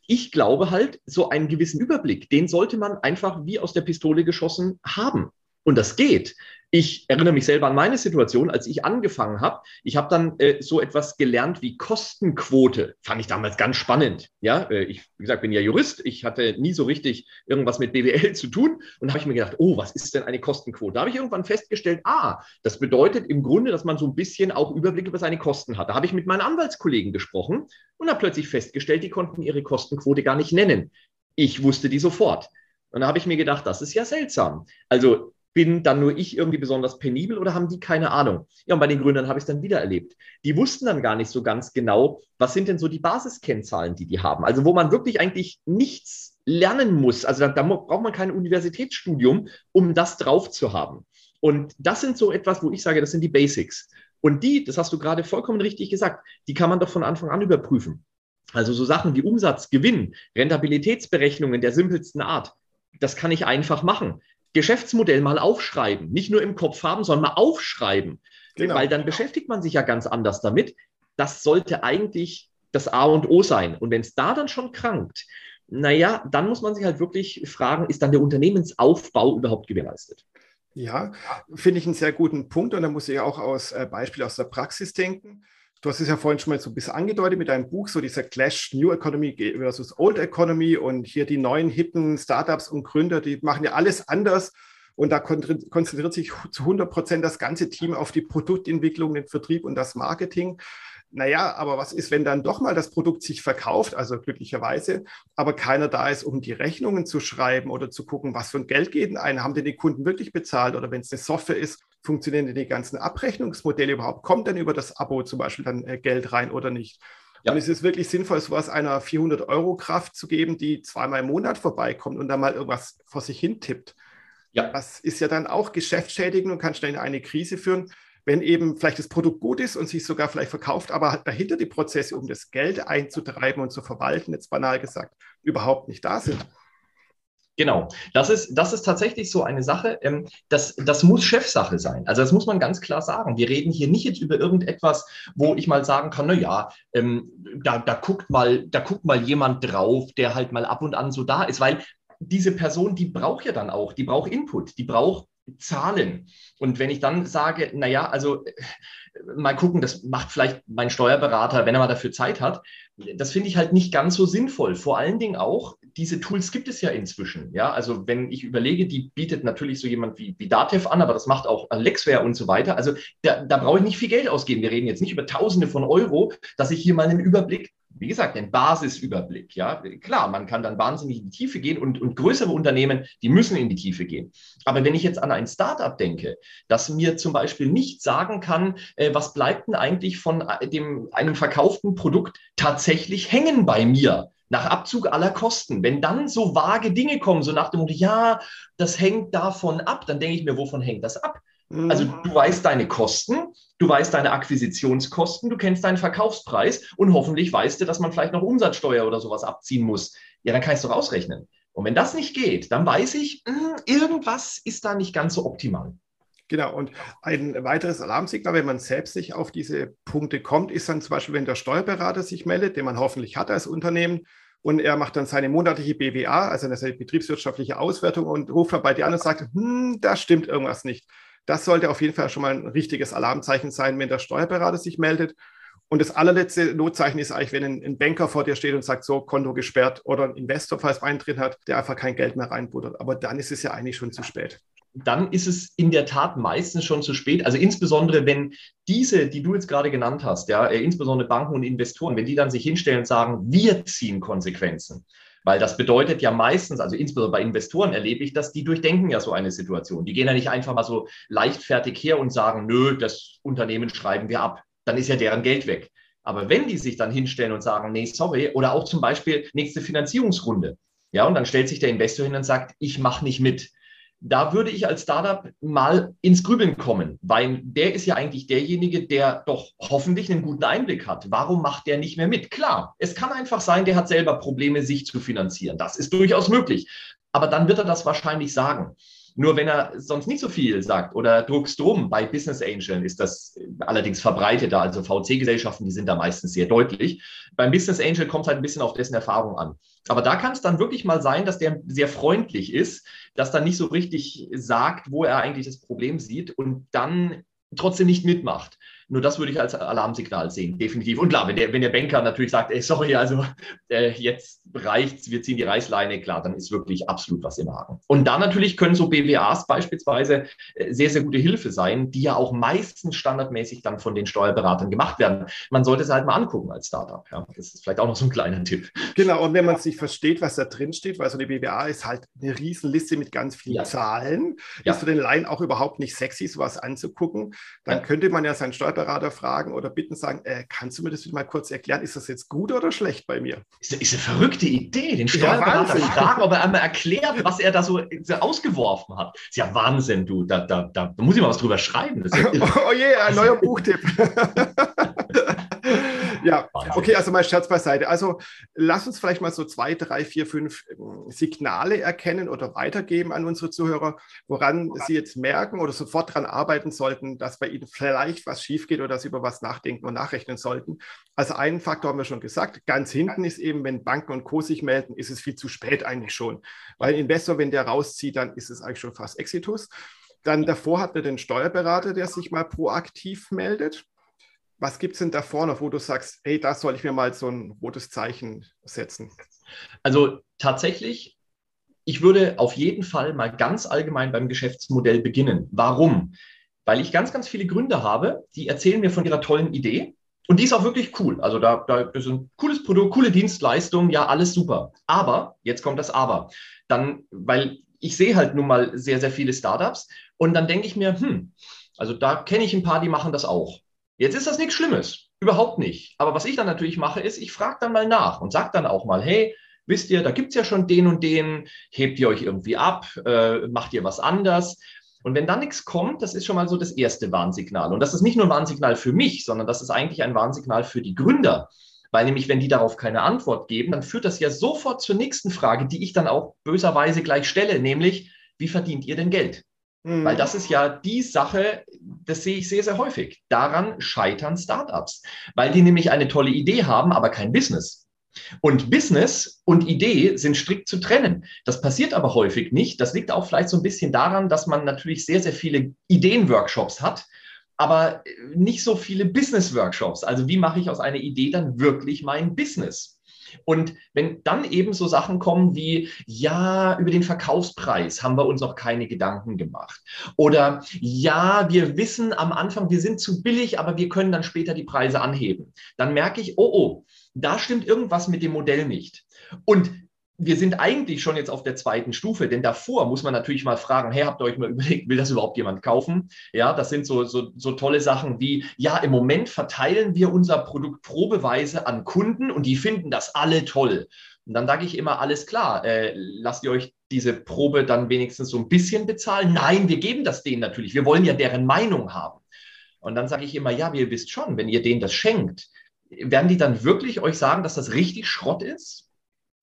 ich glaube halt, so einen gewissen Überblick, den sollte man einfach wie aus der Pistole geschossen haben. Und das geht. Ich erinnere mich selber an meine Situation, als ich angefangen habe. Ich habe dann äh, so etwas gelernt wie Kostenquote. Fand ich damals ganz spannend. Ja, äh, ich, wie gesagt, bin ja Jurist. Ich hatte nie so richtig irgendwas mit BWL zu tun. Und da habe ich mir gedacht, oh, was ist denn eine Kostenquote? Da habe ich irgendwann festgestellt, ah, das bedeutet im Grunde, dass man so ein bisschen auch Überblick über seine Kosten hat. Da habe ich mit meinen Anwaltskollegen gesprochen und habe plötzlich festgestellt, die konnten ihre Kostenquote gar nicht nennen. Ich wusste die sofort. Und da habe ich mir gedacht, das ist ja seltsam. Also bin dann nur ich irgendwie besonders penibel oder haben die keine Ahnung? Ja, und bei den Gründern habe ich es dann wieder erlebt. Die wussten dann gar nicht so ganz genau, was sind denn so die Basiskennzahlen, die die haben. Also wo man wirklich eigentlich nichts lernen muss. Also da, da braucht man kein Universitätsstudium, um das drauf zu haben. Und das sind so etwas, wo ich sage, das sind die Basics. Und die, das hast du gerade vollkommen richtig gesagt, die kann man doch von Anfang an überprüfen. Also so Sachen wie Umsatz, Gewinn, Rentabilitätsberechnungen der simpelsten Art, das kann ich einfach machen. Geschäftsmodell mal aufschreiben. Nicht nur im Kopf haben, sondern mal aufschreiben. Genau. Weil dann beschäftigt man sich ja ganz anders damit. Das sollte eigentlich das A und O sein. Und wenn es da dann schon krankt, naja, dann muss man sich halt wirklich fragen, ist dann der Unternehmensaufbau überhaupt gewährleistet? Ja, finde ich einen sehr guten Punkt. Und da muss ich auch aus äh, Beispiel aus der Praxis denken. Du hast es ja vorhin schon mal so ein bisschen angedeutet mit deinem Buch, so dieser Clash New Economy versus Old Economy und hier die neuen hippen Startups und Gründer, die machen ja alles anders und da konzentriert sich zu 100 Prozent das ganze Team auf die Produktentwicklung, den Vertrieb und das Marketing. Naja, aber was ist, wenn dann doch mal das Produkt sich verkauft, also glücklicherweise, aber keiner da ist, um die Rechnungen zu schreiben oder zu gucken, was für ein Geld geht denn ein, haben denn die Kunden wirklich bezahlt oder wenn es eine Software ist, funktionieren denn die ganzen Abrechnungsmodelle überhaupt? Kommt denn über das Abo zum Beispiel dann äh, Geld rein oder nicht? Ja. Und es ist wirklich sinnvoll, sowas einer 400-Euro-Kraft zu geben, die zweimal im Monat vorbeikommt und dann mal irgendwas vor sich hin tippt. Ja. Das ist ja dann auch geschäftsschädigend und kann schnell in eine Krise führen, wenn eben vielleicht das Produkt gut ist und sich sogar vielleicht verkauft, aber dahinter die Prozesse, um das Geld einzutreiben und zu verwalten, jetzt banal gesagt, überhaupt nicht da sind. Genau, das ist, das ist tatsächlich so eine Sache, ähm, das, das muss Chefsache sein. Also das muss man ganz klar sagen. Wir reden hier nicht jetzt über irgendetwas, wo ich mal sagen kann, na ja, ähm, da, da, guckt mal, da guckt mal jemand drauf, der halt mal ab und an so da ist, weil diese Person, die braucht ja dann auch, die braucht Input, die braucht Zahlen. Und wenn ich dann sage, naja, also äh, mal gucken, das macht vielleicht mein Steuerberater, wenn er mal dafür Zeit hat, das finde ich halt nicht ganz so sinnvoll. Vor allen Dingen auch, diese Tools gibt es ja inzwischen. Ja, also wenn ich überlege, die bietet natürlich so jemand wie, wie Datev an, aber das macht auch Lexware und so weiter. Also da, da brauche ich nicht viel Geld ausgeben. Wir reden jetzt nicht über Tausende von Euro, dass ich hier mal einen Überblick wie gesagt, den Basisüberblick. Ja, klar, man kann dann wahnsinnig in die Tiefe gehen und, und größere Unternehmen, die müssen in die Tiefe gehen. Aber wenn ich jetzt an ein Startup denke, das mir zum Beispiel nicht sagen kann, äh, was bleibt denn eigentlich von äh, dem, einem verkauften Produkt tatsächlich hängen bei mir? nach Abzug aller Kosten. Wenn dann so vage Dinge kommen, so nach dem Motto, ja, das hängt davon ab, dann denke ich mir, wovon hängt das ab? Also mhm. du weißt deine Kosten, du weißt deine Akquisitionskosten, du kennst deinen Verkaufspreis und hoffentlich weißt du, dass man vielleicht noch Umsatzsteuer oder sowas abziehen muss. Ja, dann kannst du ausrechnen. Und wenn das nicht geht, dann weiß ich, hm, irgendwas ist da nicht ganz so optimal. Genau, und ein weiteres Alarmsignal, wenn man selbst nicht auf diese Punkte kommt, ist dann zum Beispiel, wenn der Steuerberater sich meldet, den man hoffentlich hat als Unternehmen, und er macht dann seine monatliche BWA, also eine betriebswirtschaftliche Auswertung und ruft dann bei dir an und sagt, hm, da stimmt irgendwas nicht. Das sollte auf jeden Fall schon mal ein richtiges Alarmzeichen sein, wenn der Steuerberater sich meldet. Und das allerletzte Notzeichen ist eigentlich, wenn ein, Banker vor dir steht und sagt, so, Konto gesperrt oder ein Investor, falls einen drin hat, der einfach kein Geld mehr reinbuttert. Aber dann ist es ja eigentlich schon zu spät. Dann ist es in der Tat meistens schon zu spät. Also insbesondere, wenn diese, die du jetzt gerade genannt hast, ja, äh, insbesondere Banken und Investoren, wenn die dann sich hinstellen und sagen, wir ziehen Konsequenzen, weil das bedeutet ja meistens, also insbesondere bei Investoren erlebe ich das, die durchdenken ja so eine Situation. Die gehen ja nicht einfach mal so leichtfertig her und sagen, nö, das Unternehmen schreiben wir ab. Dann ist ja deren Geld weg. Aber wenn die sich dann hinstellen und sagen, nee, sorry, oder auch zum Beispiel nächste Finanzierungsrunde, ja, und dann stellt sich der Investor hin und sagt, ich mache nicht mit, da würde ich als Startup mal ins Grübeln kommen, weil der ist ja eigentlich derjenige, der doch hoffentlich einen guten Einblick hat. Warum macht der nicht mehr mit? Klar, es kann einfach sein, der hat selber Probleme, sich zu finanzieren. Das ist durchaus möglich. Aber dann wird er das wahrscheinlich sagen. Nur wenn er sonst nicht so viel sagt oder druckst drum, bei Business Angel ist das allerdings verbreiteter, also VC-Gesellschaften, die sind da meistens sehr deutlich. Beim Business Angel kommt halt ein bisschen auf dessen Erfahrung an. Aber da kann es dann wirklich mal sein, dass der sehr freundlich ist, dass dann nicht so richtig sagt, wo er eigentlich das Problem sieht und dann trotzdem nicht mitmacht. Nur das würde ich als Alarmsignal sehen, definitiv. Und klar, wenn der, wenn der Banker natürlich sagt, ey, sorry, also (laughs) äh, jetzt reicht's, wir ziehen die Reißleine, klar, dann ist wirklich absolut was im Haken. Und da natürlich können so BWAs beispielsweise äh, sehr, sehr gute Hilfe sein, die ja auch meistens standardmäßig dann von den Steuerberatern gemacht werden. Man sollte es halt mal angucken als Startup. Ja. Das ist vielleicht auch noch so ein kleiner Tipp. Genau, und wenn man sich versteht, was da drin steht, weil so eine BWA ist halt eine Riesenliste mit ganz vielen ja. Zahlen, ja. ist für den Laien auch überhaupt nicht sexy, sowas anzugucken, dann ja. könnte man ja seinen Steuerberater Steuerberater fragen oder bitten, sagen, äh, kannst du mir das mal kurz erklären? Ist das jetzt gut oder schlecht bei mir? Ist, ist eine verrückte Idee, den Steuerberater ja, fragen, ob er einmal erklärt, was er da so, ausgeworfen hat. ist ja Wahnsinn, du. Da, da, da, muss ich mal was drüber schreiben. Ja (laughs) oh je, ein neuer Buchtipp. (laughs) ja, okay, also mal Scherz beiseite. Also lass uns vielleicht mal so zwei, drei, vier, fünf ähm, Signale erkennen oder weitergeben an unsere Zuhörer, woran sie jetzt merken oder sofort daran arbeiten sollten, dass bei ihnen vielleicht was schief geht oder dass sie über was nachdenken und nachrechnen sollten. Also einen Faktor haben wir schon gesagt. Ganz hinten ist eben, wenn Banken und Co. sich melden, ist es viel zu spät eigentlich schon. Weil ein Investor, wenn der rauszieht, dann ist es eigentlich schon fast Exitus. Dann davor hat wir den Steuerberater, der sich mal proaktiv meldet was gibt es denn da vorne, wo du sagst, hey, da soll ich mir mal so ein rotes Zeichen setzen? Also tatsächlich, ich würde auf jeden Fall mal ganz allgemein beim Geschäftsmodell beginnen. Warum? Weil ich ganz, ganz viele Gründe habe, die erzählen mir von ihrer tollen Idee. Und die ist auch wirklich cool. Also da, da ist ein cooles Produkt, coole Dienstleistung, ja, alles super. Aber, jetzt kommt das Aber. Dann, weil ich sehe halt nun mal sehr, sehr viele Startups und dann denke ich mir, hm, also da kenne ich ein paar, die machen das auch. Jetzt ist das nichts Schlimmes. Überhaupt nicht. Aber was ich dann natürlich mache, ist, ich frage dann mal nach und sage dann auch mal, hey, wisst ihr, da gibt es ja schon den und den, hebt ihr euch irgendwie ab, äh, macht ihr was anders? Und wenn da nichts kommt, das ist schon mal so das erste Warnsignal. Und das ist nicht nur ein Warnsignal für mich, sondern das ist eigentlich ein Warnsignal für die Gründer. Weil nämlich, wenn die darauf keine Antwort geben, dann führt das ja sofort zur nächsten Frage, die ich dann auch böserweise gleich stelle, nämlich, wie verdient ihr denn Geld? Mhm. Weil das ist ja die Sache, das sehe ich sehr, sehr häufig. Daran scheitern Startups, weil die nämlich eine tolle Idee haben, aber kein Business. Und Business und Idee sind strikt zu trennen. Das passiert aber häufig nicht. Das liegt auch vielleicht so ein bisschen daran, dass man natürlich sehr, sehr viele Ideenworkshops hat, aber nicht so viele Business-Workshops. Also wie mache ich aus einer Idee dann wirklich mein Business? Und wenn dann eben so Sachen kommen wie, ja, über den Verkaufspreis haben wir uns noch keine Gedanken gemacht. Oder ja, wir wissen am Anfang, wir sind zu billig, aber wir können dann später die Preise anheben. Dann merke ich, oh, oh, da stimmt irgendwas mit dem Modell nicht. Und wir sind eigentlich schon jetzt auf der zweiten Stufe, denn davor muss man natürlich mal fragen, hey, habt ihr euch mal (laughs) überlegt, will das überhaupt jemand kaufen? Ja, das sind so, so, so tolle Sachen wie, ja, im Moment verteilen wir unser Produkt probeweise an Kunden und die finden das alle toll. Und dann sage ich immer, alles klar, äh, lasst ihr euch diese Probe dann wenigstens so ein bisschen bezahlen? Nein, wir geben das denen natürlich. Wir wollen ja deren Meinung haben. Und dann sage ich immer, ja, ihr wisst schon, wenn ihr denen das schenkt, werden die dann wirklich euch sagen, dass das richtig Schrott ist?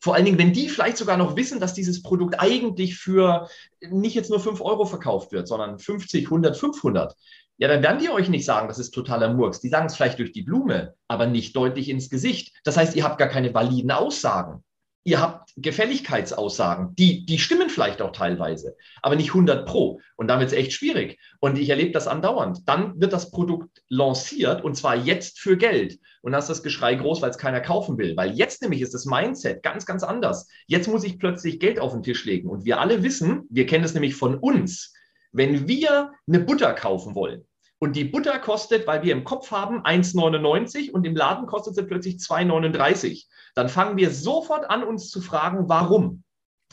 Vor allen Dingen, wenn die vielleicht sogar noch wissen, dass dieses Produkt eigentlich für nicht jetzt nur 5 Euro verkauft wird, sondern 50, 100, 500. Ja, dann werden die euch nicht sagen, das ist totaler Murks. Die sagen es vielleicht durch die Blume, aber nicht deutlich ins Gesicht. Das heißt, ihr habt gar keine validen Aussagen ihr habt Gefälligkeitsaussagen, die, die stimmen vielleicht auch teilweise, aber nicht 100 pro. Und wird es echt schwierig. Und ich erlebe das andauernd. Dann wird das Produkt lanciert und zwar jetzt für Geld. Und dann ist das Geschrei groß, weil es keiner kaufen will. Weil jetzt nämlich ist das Mindset ganz, ganz anders. Jetzt muss ich plötzlich Geld auf den Tisch legen. Und wir alle wissen, wir kennen es nämlich von uns, wenn wir eine Butter kaufen wollen, und die Butter kostet, weil wir im Kopf haben, 1,99 und im Laden kostet sie plötzlich 2,39 dann fangen wir sofort an, uns zu fragen, warum.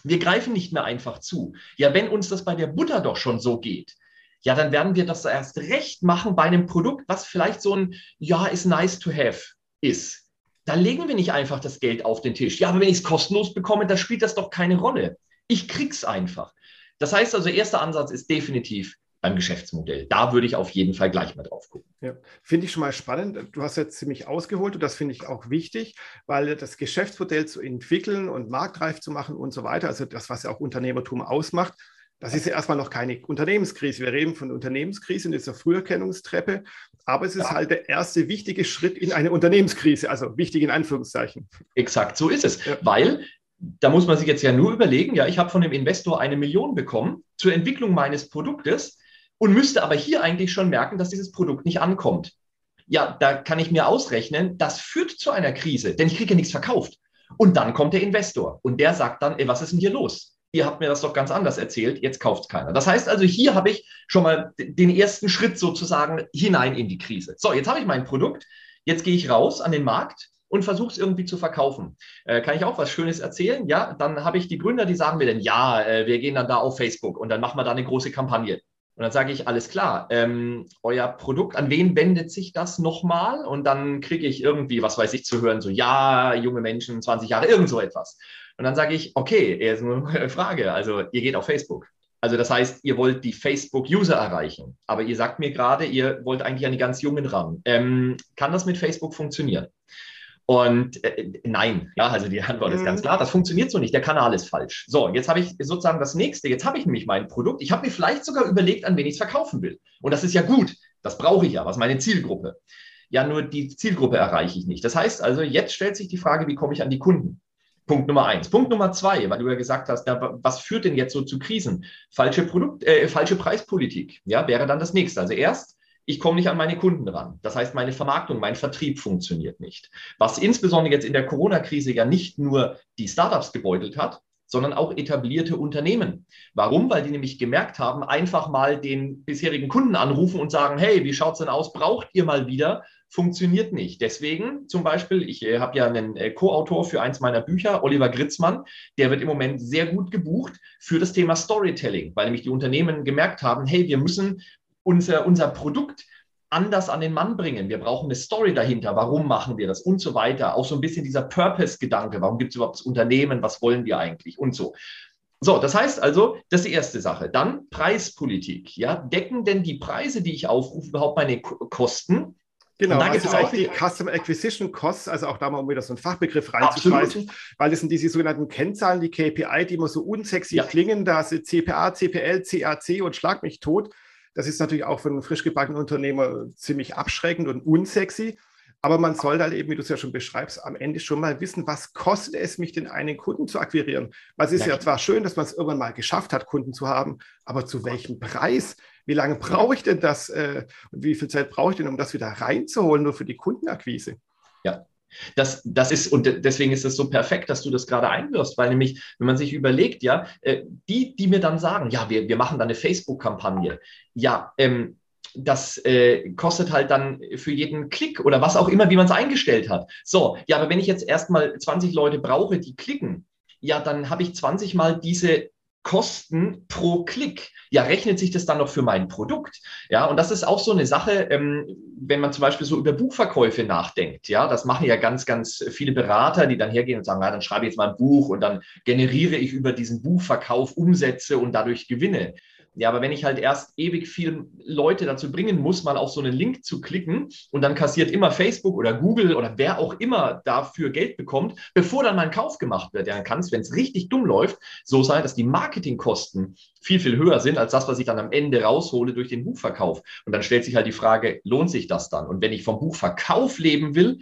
Wir greifen nicht mehr einfach zu. Ja, wenn uns das bei der Butter doch schon so geht, ja, dann werden wir das erst recht machen bei einem Produkt, was vielleicht so ein, ja, ist nice to have ist. Da legen wir nicht einfach das Geld auf den Tisch. Ja, aber wenn ich es kostenlos bekomme, da spielt das doch keine Rolle. Ich krieg's einfach. Das heißt also, erster Ansatz ist definitiv, beim Geschäftsmodell. Da würde ich auf jeden Fall gleich mal drauf gucken. Ja, finde ich schon mal spannend. Du hast jetzt ziemlich ausgeholt und das finde ich auch wichtig, weil das Geschäftsmodell zu entwickeln und marktreif zu machen und so weiter, also das, was ja auch Unternehmertum ausmacht, das ist ja erstmal noch keine Unternehmenskrise. Wir reden von Unternehmenskrise in dieser Früherkennungstreppe, aber es ist ja. halt der erste wichtige Schritt in eine Unternehmenskrise, also wichtig in Anführungszeichen. Exakt, so ist es, ja. weil da muss man sich jetzt ja nur überlegen, ja, ich habe von dem Investor eine Million bekommen zur Entwicklung meines Produktes und müsste aber hier eigentlich schon merken, dass dieses Produkt nicht ankommt. Ja, da kann ich mir ausrechnen, das führt zu einer Krise, denn ich kriege nichts verkauft. Und dann kommt der Investor und der sagt dann, ey, was ist denn hier los? Ihr habt mir das doch ganz anders erzählt, jetzt kauft keiner. Das heißt also, hier habe ich schon mal den ersten Schritt sozusagen hinein in die Krise. So, jetzt habe ich mein Produkt, jetzt gehe ich raus an den Markt und versuche es irgendwie zu verkaufen. Äh, kann ich auch was Schönes erzählen? Ja, dann habe ich die Gründer, die sagen mir dann, ja, äh, wir gehen dann da auf Facebook und dann machen wir da eine große Kampagne. Und dann sage ich, alles klar, ähm, euer Produkt, an wen wendet sich das nochmal? Und dann kriege ich irgendwie, was weiß ich, zu hören, so, ja, junge Menschen, 20 Jahre, irgend so etwas. Und dann sage ich, okay, ist nur eine Frage. Also, ihr geht auf Facebook. Also, das heißt, ihr wollt die Facebook-User erreichen. Aber ihr sagt mir gerade, ihr wollt eigentlich an die ganz Jungen ran. Ähm, kann das mit Facebook funktionieren? Und äh, nein, ja, also die Antwort ist ganz mhm. klar, das funktioniert so nicht, der Kanal ist falsch. So, jetzt habe ich sozusagen das nächste, jetzt habe ich nämlich mein Produkt, ich habe mir vielleicht sogar überlegt, an wen ich es verkaufen will. Und das ist ja gut, das brauche ich ja, was meine Zielgruppe. Ja, nur die Zielgruppe erreiche ich nicht. Das heißt also, jetzt stellt sich die Frage, wie komme ich an die Kunden? Punkt Nummer eins. Punkt Nummer zwei, weil du ja gesagt hast, was führt denn jetzt so zu Krisen? Falsche Produkt, äh, falsche Preispolitik, ja, wäre dann das nächste. Also erst ich komme nicht an meine Kunden ran. Das heißt, meine Vermarktung, mein Vertrieb funktioniert nicht. Was insbesondere jetzt in der Corona-Krise ja nicht nur die Startups gebeutelt hat, sondern auch etablierte Unternehmen. Warum? Weil die nämlich gemerkt haben, einfach mal den bisherigen Kunden anrufen und sagen, hey, wie schaut es denn aus? Braucht ihr mal wieder? Funktioniert nicht. Deswegen zum Beispiel, ich äh, habe ja einen äh, Co-Autor für eins meiner Bücher, Oliver Gritzmann, der wird im Moment sehr gut gebucht für das Thema Storytelling, weil nämlich die Unternehmen gemerkt haben, hey, wir müssen unser, unser Produkt anders an den Mann bringen. Wir brauchen eine Story dahinter. Warum machen wir das und so weiter. Auch so ein bisschen dieser Purpose-Gedanke. Warum gibt es überhaupt das Unternehmen? Was wollen wir eigentlich und so. So, das heißt also, das ist die erste Sache. Dann Preispolitik. Ja, decken denn die Preise, die ich aufrufe, überhaupt meine Kosten? Genau, da gibt es auch die Custom Acquisition Costs, also auch da mal um wieder so einen Fachbegriff reinzuschmeißen, weil das sind diese sogenannten Kennzahlen, die KPI, die immer so unsexy ja. klingen, da sind CPA, CPL, CAC und schlag mich tot. Das ist natürlich auch für einen frisch gebackenen Unternehmer ziemlich abschreckend und unsexy. Aber man soll halt eben, wie du es ja schon beschreibst, am Ende schon mal wissen, was kostet es mich, den einen Kunden zu akquirieren. Weil es ist ja, ja zwar schön, dass man es irgendwann mal geschafft hat, Kunden zu haben, aber zu welchem Preis? Wie lange brauche ich denn das äh, und wie viel Zeit brauche ich denn, um das wieder reinzuholen, nur für die Kundenakquise? Ja, das, das ist, und deswegen ist es so perfekt, dass du das gerade einwirfst, weil nämlich, wenn man sich überlegt, ja, äh, die, die mir dann sagen, ja, wir, wir machen da eine Facebook-Kampagne, ja, ähm, das äh, kostet halt dann für jeden Klick oder was auch immer, wie man es eingestellt hat. So, ja, aber wenn ich jetzt erstmal 20 Leute brauche, die klicken, ja, dann habe ich 20 mal diese Kosten pro Klick. Ja, rechnet sich das dann noch für mein Produkt? Ja, und das ist auch so eine Sache, ähm, wenn man zum Beispiel so über Buchverkäufe nachdenkt. Ja, das machen ja ganz, ganz viele Berater, die dann hergehen und sagen, ja, dann schreibe ich jetzt mal ein Buch und dann generiere ich über diesen Buchverkauf Umsätze und dadurch Gewinne. Ja, aber wenn ich halt erst ewig viele Leute dazu bringen muss, mal auf so einen Link zu klicken und dann kassiert immer Facebook oder Google oder wer auch immer dafür Geld bekommt, bevor dann mein Kauf gemacht wird, dann kann es, wenn es richtig dumm läuft, so sein, dass die Marketingkosten viel, viel höher sind als das, was ich dann am Ende raushole durch den Buchverkauf. Und dann stellt sich halt die Frage, lohnt sich das dann? Und wenn ich vom Buchverkauf leben will,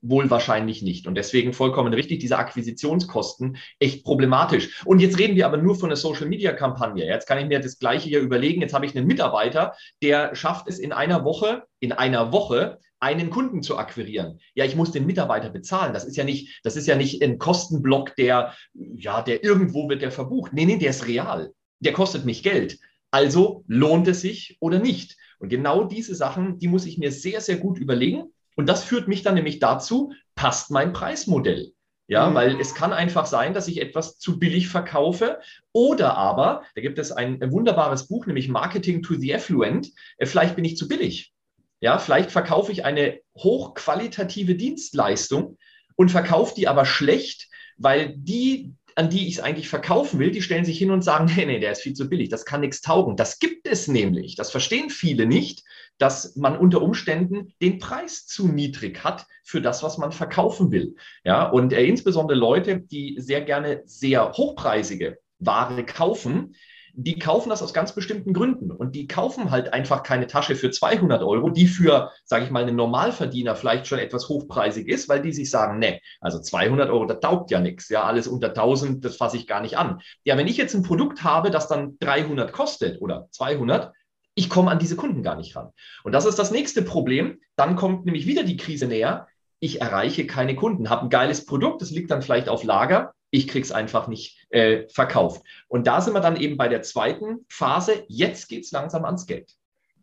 Wohl wahrscheinlich nicht. Und deswegen vollkommen richtig, diese Akquisitionskosten echt problematisch. Und jetzt reden wir aber nur von einer Social-Media-Kampagne. Jetzt kann ich mir das Gleiche hier überlegen. Jetzt habe ich einen Mitarbeiter, der schafft es in einer Woche, in einer Woche einen Kunden zu akquirieren. Ja, ich muss den Mitarbeiter bezahlen. Das ist ja nicht, das ist ja nicht ein Kostenblock, der, ja, der irgendwo wird der verbucht. Nee, nee, der ist real. Der kostet mich Geld. Also lohnt es sich oder nicht? Und genau diese Sachen, die muss ich mir sehr, sehr gut überlegen und das führt mich dann nämlich dazu, passt mein Preismodell. Ja, mhm. weil es kann einfach sein, dass ich etwas zu billig verkaufe oder aber, da gibt es ein, wunderbares Buch, nämlich Marketing to the Affluent, äh, vielleicht bin ich zu billig. Ja, vielleicht verkaufe ich eine hochqualitative Dienstleistung und verkaufe die aber schlecht, weil die an die ich es eigentlich verkaufen will, die stellen sich hin und sagen, nee, nee, der ist viel zu billig, das kann nichts taugen. Das gibt es nämlich, das verstehen viele nicht, dass man unter Umständen den Preis zu niedrig hat für das, was man verkaufen will. Ja, und äh, insbesondere Leute, die sehr gerne sehr hochpreisige Ware kaufen, die kaufen das aus ganz bestimmten Gründen. Und die kaufen halt einfach keine Tasche für 200 Euro, die für, sage ich mal, einen Normalverdiener vielleicht schon etwas hochpreisig ist, weil die sich sagen, ne, also 200 Euro, das taugt ja nichts. Ja, alles unter 1000, das fasse ich gar nicht an. Ja, wenn ich jetzt ein Produkt habe, das dann 300 kostet oder 200, ich komme an diese Kunden gar nicht ran. Und das ist das nächste Problem. Dann kommt nämlich wieder die Krise näher. Ich erreiche keine Kunden, habe ein geiles Produkt, das liegt dann vielleicht auf Lager, ich kriege es einfach nicht äh, verkauft. Und da sind wir dann eben bei der zweiten Phase. Jetzt geht es langsam ans Geld.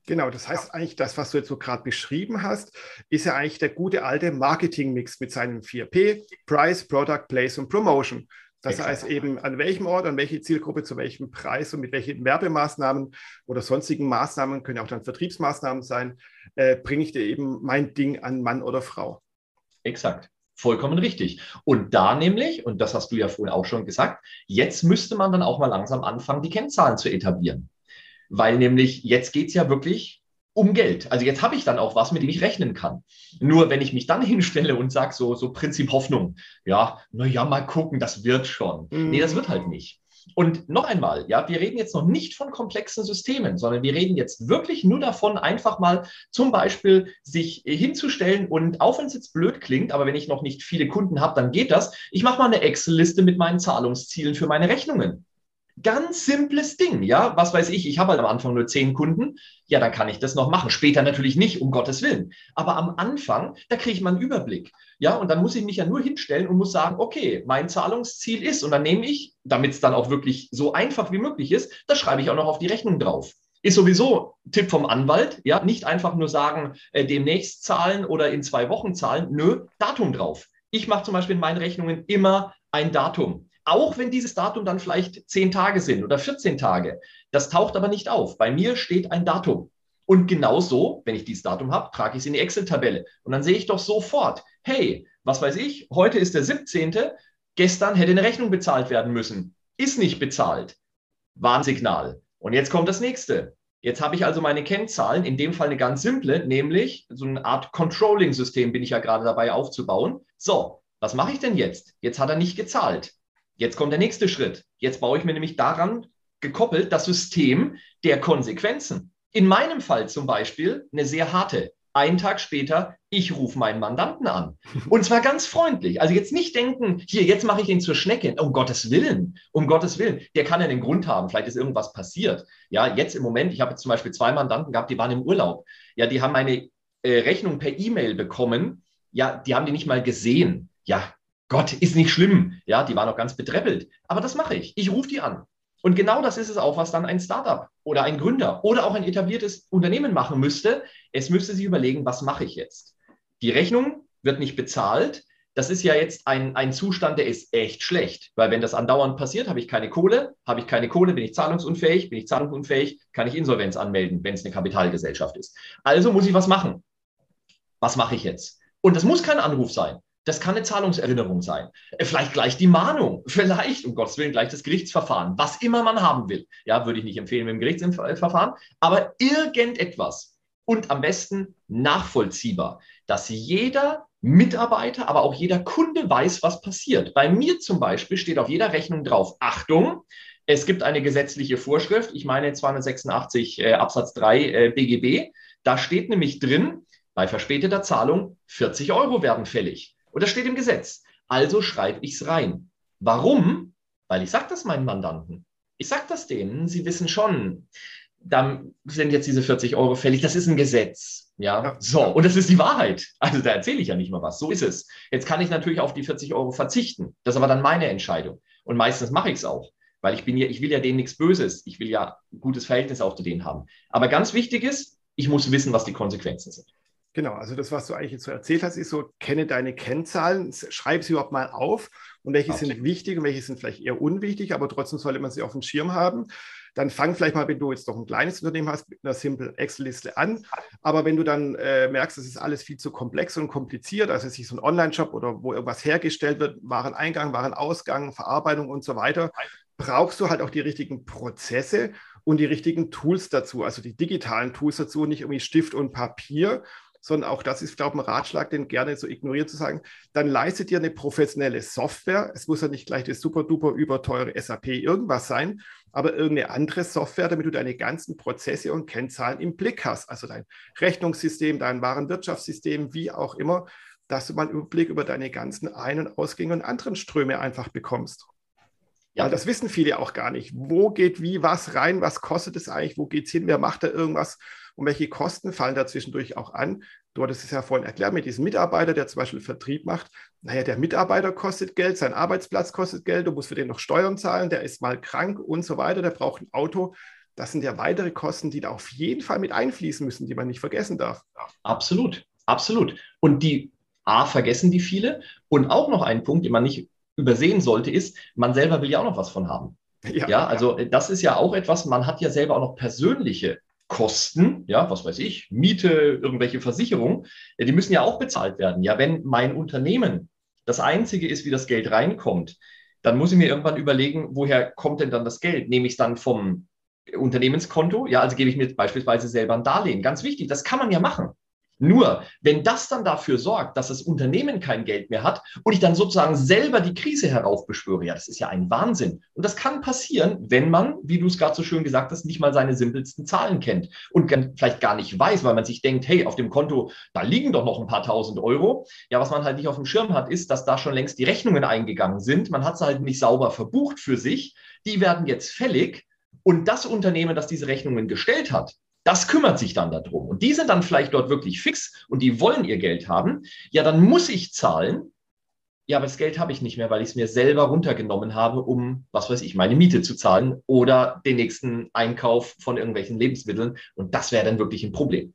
Genau, das heißt eigentlich, das, was du jetzt so gerade beschrieben hast, ist ja eigentlich der gute alte Marketing-Mix mit seinen 4P, Price, Product, Place und Promotion. Das Exakt. heißt eben, an welchem Ort, an welche Zielgruppe, zu welchem Preis und mit welchen Werbemaßnahmen oder sonstigen Maßnahmen, können auch dann Vertriebsmaßnahmen sein, äh, bringe ich dir eben mein Ding an Mann oder Frau. Exakt. Vollkommen richtig. Und da nämlich, und das hast du ja vorhin auch schon gesagt, jetzt müsste man dann auch mal langsam anfangen, die Kennzahlen zu etablieren. Weil nämlich jetzt geht es ja wirklich um Geld. Also jetzt habe ich dann auch was, mit dem ich rechnen kann. Nur wenn ich mich dann (laughs) hinstelle und sage, so, so Prinzip Hoffnung, ja, naja, mal gucken, das wird schon. Mhm. Nee, das wird halt nicht. Und noch einmal, ja, wir reden jetzt noch nicht von komplexen Systemen, sondern wir reden jetzt wirklich nur davon, einfach mal zum Beispiel sich hinzustellen und auch wenn es jetzt blöd klingt, aber wenn ich noch nicht viele Kunden habe, dann geht das. Ich mache mal eine Excel-Liste mit meinen Zahlungszielen für meine Rechnungen. Ganz simples Ding, ja. Was weiß ich, ich habe halt am Anfang nur zehn Kunden. Ja, dann kann ich das noch machen. Später natürlich nicht, um Gottes Willen. Aber am Anfang, da kriege ich mal einen Überblick. Ja, und dann muss ich mich ja nur hinstellen und muss sagen, okay, mein Zahlungsziel ist, und dann nehme ich, damit es dann auch wirklich so einfach wie möglich ist, das schreibe ich auch noch auf die Rechnung drauf. Ist sowieso Tipp vom Anwalt, ja, nicht einfach nur sagen, äh, demnächst zahlen oder in zwei Wochen zahlen. Nö, Datum drauf. Ich mache zum Beispiel in meinen Rechnungen immer ein Datum. Auch wenn dieses Datum dann vielleicht zehn Tage sind oder 14 Tage. Das taucht aber nicht auf. Bei mir steht ein Datum. Und genauso, wenn ich dieses Datum habe, trage ich es in die Excel-Tabelle. Und dann sehe ich doch sofort, hey, was weiß ich, heute ist der 17. Gestern hätte eine Rechnung bezahlt werden müssen. Ist nicht bezahlt. Warnsignal. Und jetzt kommt das nächste. Jetzt habe ich also meine Kennzahlen, in dem Fall eine ganz simple, nämlich so eine Art Controlling-System bin ich ja gerade dabei aufzubauen. So, was mache ich denn jetzt? Jetzt hat er nicht gezahlt. Jetzt kommt der nächste Schritt. Jetzt baue ich mir nämlich daran gekoppelt das System der Konsequenzen. In meinem Fall zum Beispiel eine sehr harte. Einen Tag später, ich rufe meinen Mandanten an. (laughs) Und zwar ganz freundlich. Also jetzt nicht denken, hier, jetzt mache ich ihn zur Schnecke. Um Gottes Willen, um Gottes Willen. Der kann ja einen Grund haben. Vielleicht ist irgendwas passiert. Ja, jetzt im Moment, ich habe jetzt zum Beispiel zwei Mandanten gehabt, die waren im Urlaub. Ja, die haben meine äh, Rechnung per E-Mail bekommen. Ja, die haben die nicht mal gesehen. Ja, Gott, ist nicht schlimm. Ja, die waren auch ganz betreppelt. Aber das mache ich. Ich rufe die an. Und genau das ist es auch, was dann ein Startup oder ein Gründer oder auch ein etabliertes Unternehmen machen müsste. Es müsste sich überlegen, was mache ich jetzt? Die Rechnung wird nicht bezahlt. Das ist ja jetzt ein, ein Zustand, der ist echt schlecht, weil wenn das andauernd passiert, habe ich keine Kohle, habe ich keine Kohle, bin ich zahlungsunfähig, bin ich zahlungsunfähig, kann ich Insolvenz anmelden, wenn es eine Kapitalgesellschaft ist. Also muss ich was machen. Was mache ich jetzt? Und das muss kein Anruf sein. Das kann eine Zahlungserinnerung sein. Äh, vielleicht gleich die Mahnung. (laughs) Vielleicht, um Gottes Willen, gleich das Gerichtsverfahren. Was immer man haben will. Ja, würde ich nicht empfehlen mit dem Gerichtsverfahren. Aber irgendetwas. Und am besten nachvollziehbar, dass jeder Mitarbeiter, aber auch jeder Kunde weiß, was passiert. Bei mir zum Beispiel steht auf jeder Rechnung drauf, Achtung, es gibt eine gesetzliche Vorschrift, ich meine 286 äh, Absatz 3 äh, BGB, da steht nämlich drin, bei verspäteter Zahlung 40 Euro werden fällig. Und das steht im Gesetz. Also schreibe ich es rein. Warum? Weil ich sage das meinen Mandanten. Ich sage das denen, sie wissen schon, dann sind jetzt diese 40 Euro fällig. Das ist ein Gesetz. Ja? ja. So, und das ist die Wahrheit. Also da erzähle ich ja nicht mal was. So ist es. Jetzt kann ich natürlich auf die 40 Euro verzichten. Das ist aber dann meine Entscheidung. Und meistens mache ich es auch. Weil ich bin ja, ich will ja denen nichts Böses. Ich will ja ein gutes Verhältnis auch zu denen haben. Aber ganz wichtig ist, ich muss wissen, was die Konsequenzen sind. Genau, also das, was du eigentlich jetzt so erzählt hast, ist so, kenne deine Kennzahlen, schreib sie überhaupt mal auf und welche Absolut. sind wichtig und welche sind vielleicht eher unwichtig, aber trotzdem sollte man sie auf dem Schirm haben. Dann fang vielleicht mal, wenn du jetzt noch ein kleines Unternehmen hast, mit einer simplen Excel-Liste an. Aber wenn du dann äh, merkst, es ist alles viel zu komplex und kompliziert, also sich so ein Online-Shop oder wo irgendwas hergestellt wird, Wareneingang, Warenausgang, Verarbeitung und so weiter, brauchst du halt auch die richtigen Prozesse und die richtigen Tools dazu, also die digitalen Tools dazu, nicht irgendwie Stift und Papier, sondern auch das ist, glaube ich, ein Ratschlag, den gerne so ignoriert zu sagen, dann leistet dir eine professionelle Software. Es muss ja nicht gleich das super duper überteure SAP irgendwas sein, aber irgendeine andere Software, damit du deine ganzen Prozesse und Kennzahlen im Blick hast. Also dein Rechnungssystem, dein Warenwirtschaftssystem, wie auch immer, dass du mal einen Überblick über deine ganzen Ein- und Ausgänge und anderen Ströme einfach bekommst. Ja, das wissen viele auch gar nicht. Wo geht wie was rein? Was kostet es eigentlich? Wo geht es hin? Wer macht da irgendwas? Und welche Kosten fallen da zwischendurch auch an? Du hattest es ja vorhin erklärt mit diesem Mitarbeiter, der zum Beispiel Vertrieb macht. Naja, der Mitarbeiter kostet Geld, sein Arbeitsplatz kostet Geld, du musst für den noch Steuern zahlen, der ist mal krank und so weiter, der braucht ein Auto. Das sind ja weitere Kosten, die da auf jeden Fall mit einfließen müssen, die man nicht vergessen darf. Absolut, absolut. Und die A, vergessen die viele. Und auch noch ein Punkt, den man nicht übersehen sollte, ist, man selber will ja auch noch was von haben. Ja, ja, also das ist ja auch etwas, man hat ja selber auch noch persönliche Kosten, ja, was weiß ich, Miete, irgendwelche Versicherungen, die müssen ja auch bezahlt werden. Ja, wenn mein Unternehmen das einzige ist, wie das Geld reinkommt, dann muss ich mir irgendwann überlegen, woher kommt denn dann das Geld? Nehme ich es dann vom Unternehmenskonto? Ja, also gebe ich mir beispielsweise selber ein Darlehen. Ganz wichtig, das kann man ja machen. Nur, wenn das dann dafür sorgt, dass das Unternehmen kein Geld mehr hat und ich dann sozusagen selber die Krise heraufbeschwöre, ja, das ist ja ein Wahnsinn. Und das kann passieren, wenn man, wie du es gerade so schön gesagt hast, nicht mal seine simpelsten Zahlen kennt und vielleicht gar nicht weiß, weil man sich denkt, hey, auf dem Konto, da liegen doch noch ein paar tausend Euro. Ja, was man halt nicht auf dem Schirm hat, ist, dass da schon längst die Rechnungen eingegangen sind. Man hat sie halt nicht sauber verbucht für sich. Die werden jetzt fällig. Und das Unternehmen, das diese Rechnungen gestellt hat, das kümmert sich dann darum. Und die sind dann vielleicht dort wirklich fix und die wollen ihr Geld haben. Ja, dann muss ich zahlen. Ja, aber das Geld habe ich nicht mehr, weil ich es mir selber runtergenommen habe, um, was weiß ich, meine Miete zu zahlen oder den nächsten Einkauf von irgendwelchen Lebensmitteln. Und das wäre dann wirklich ein Problem.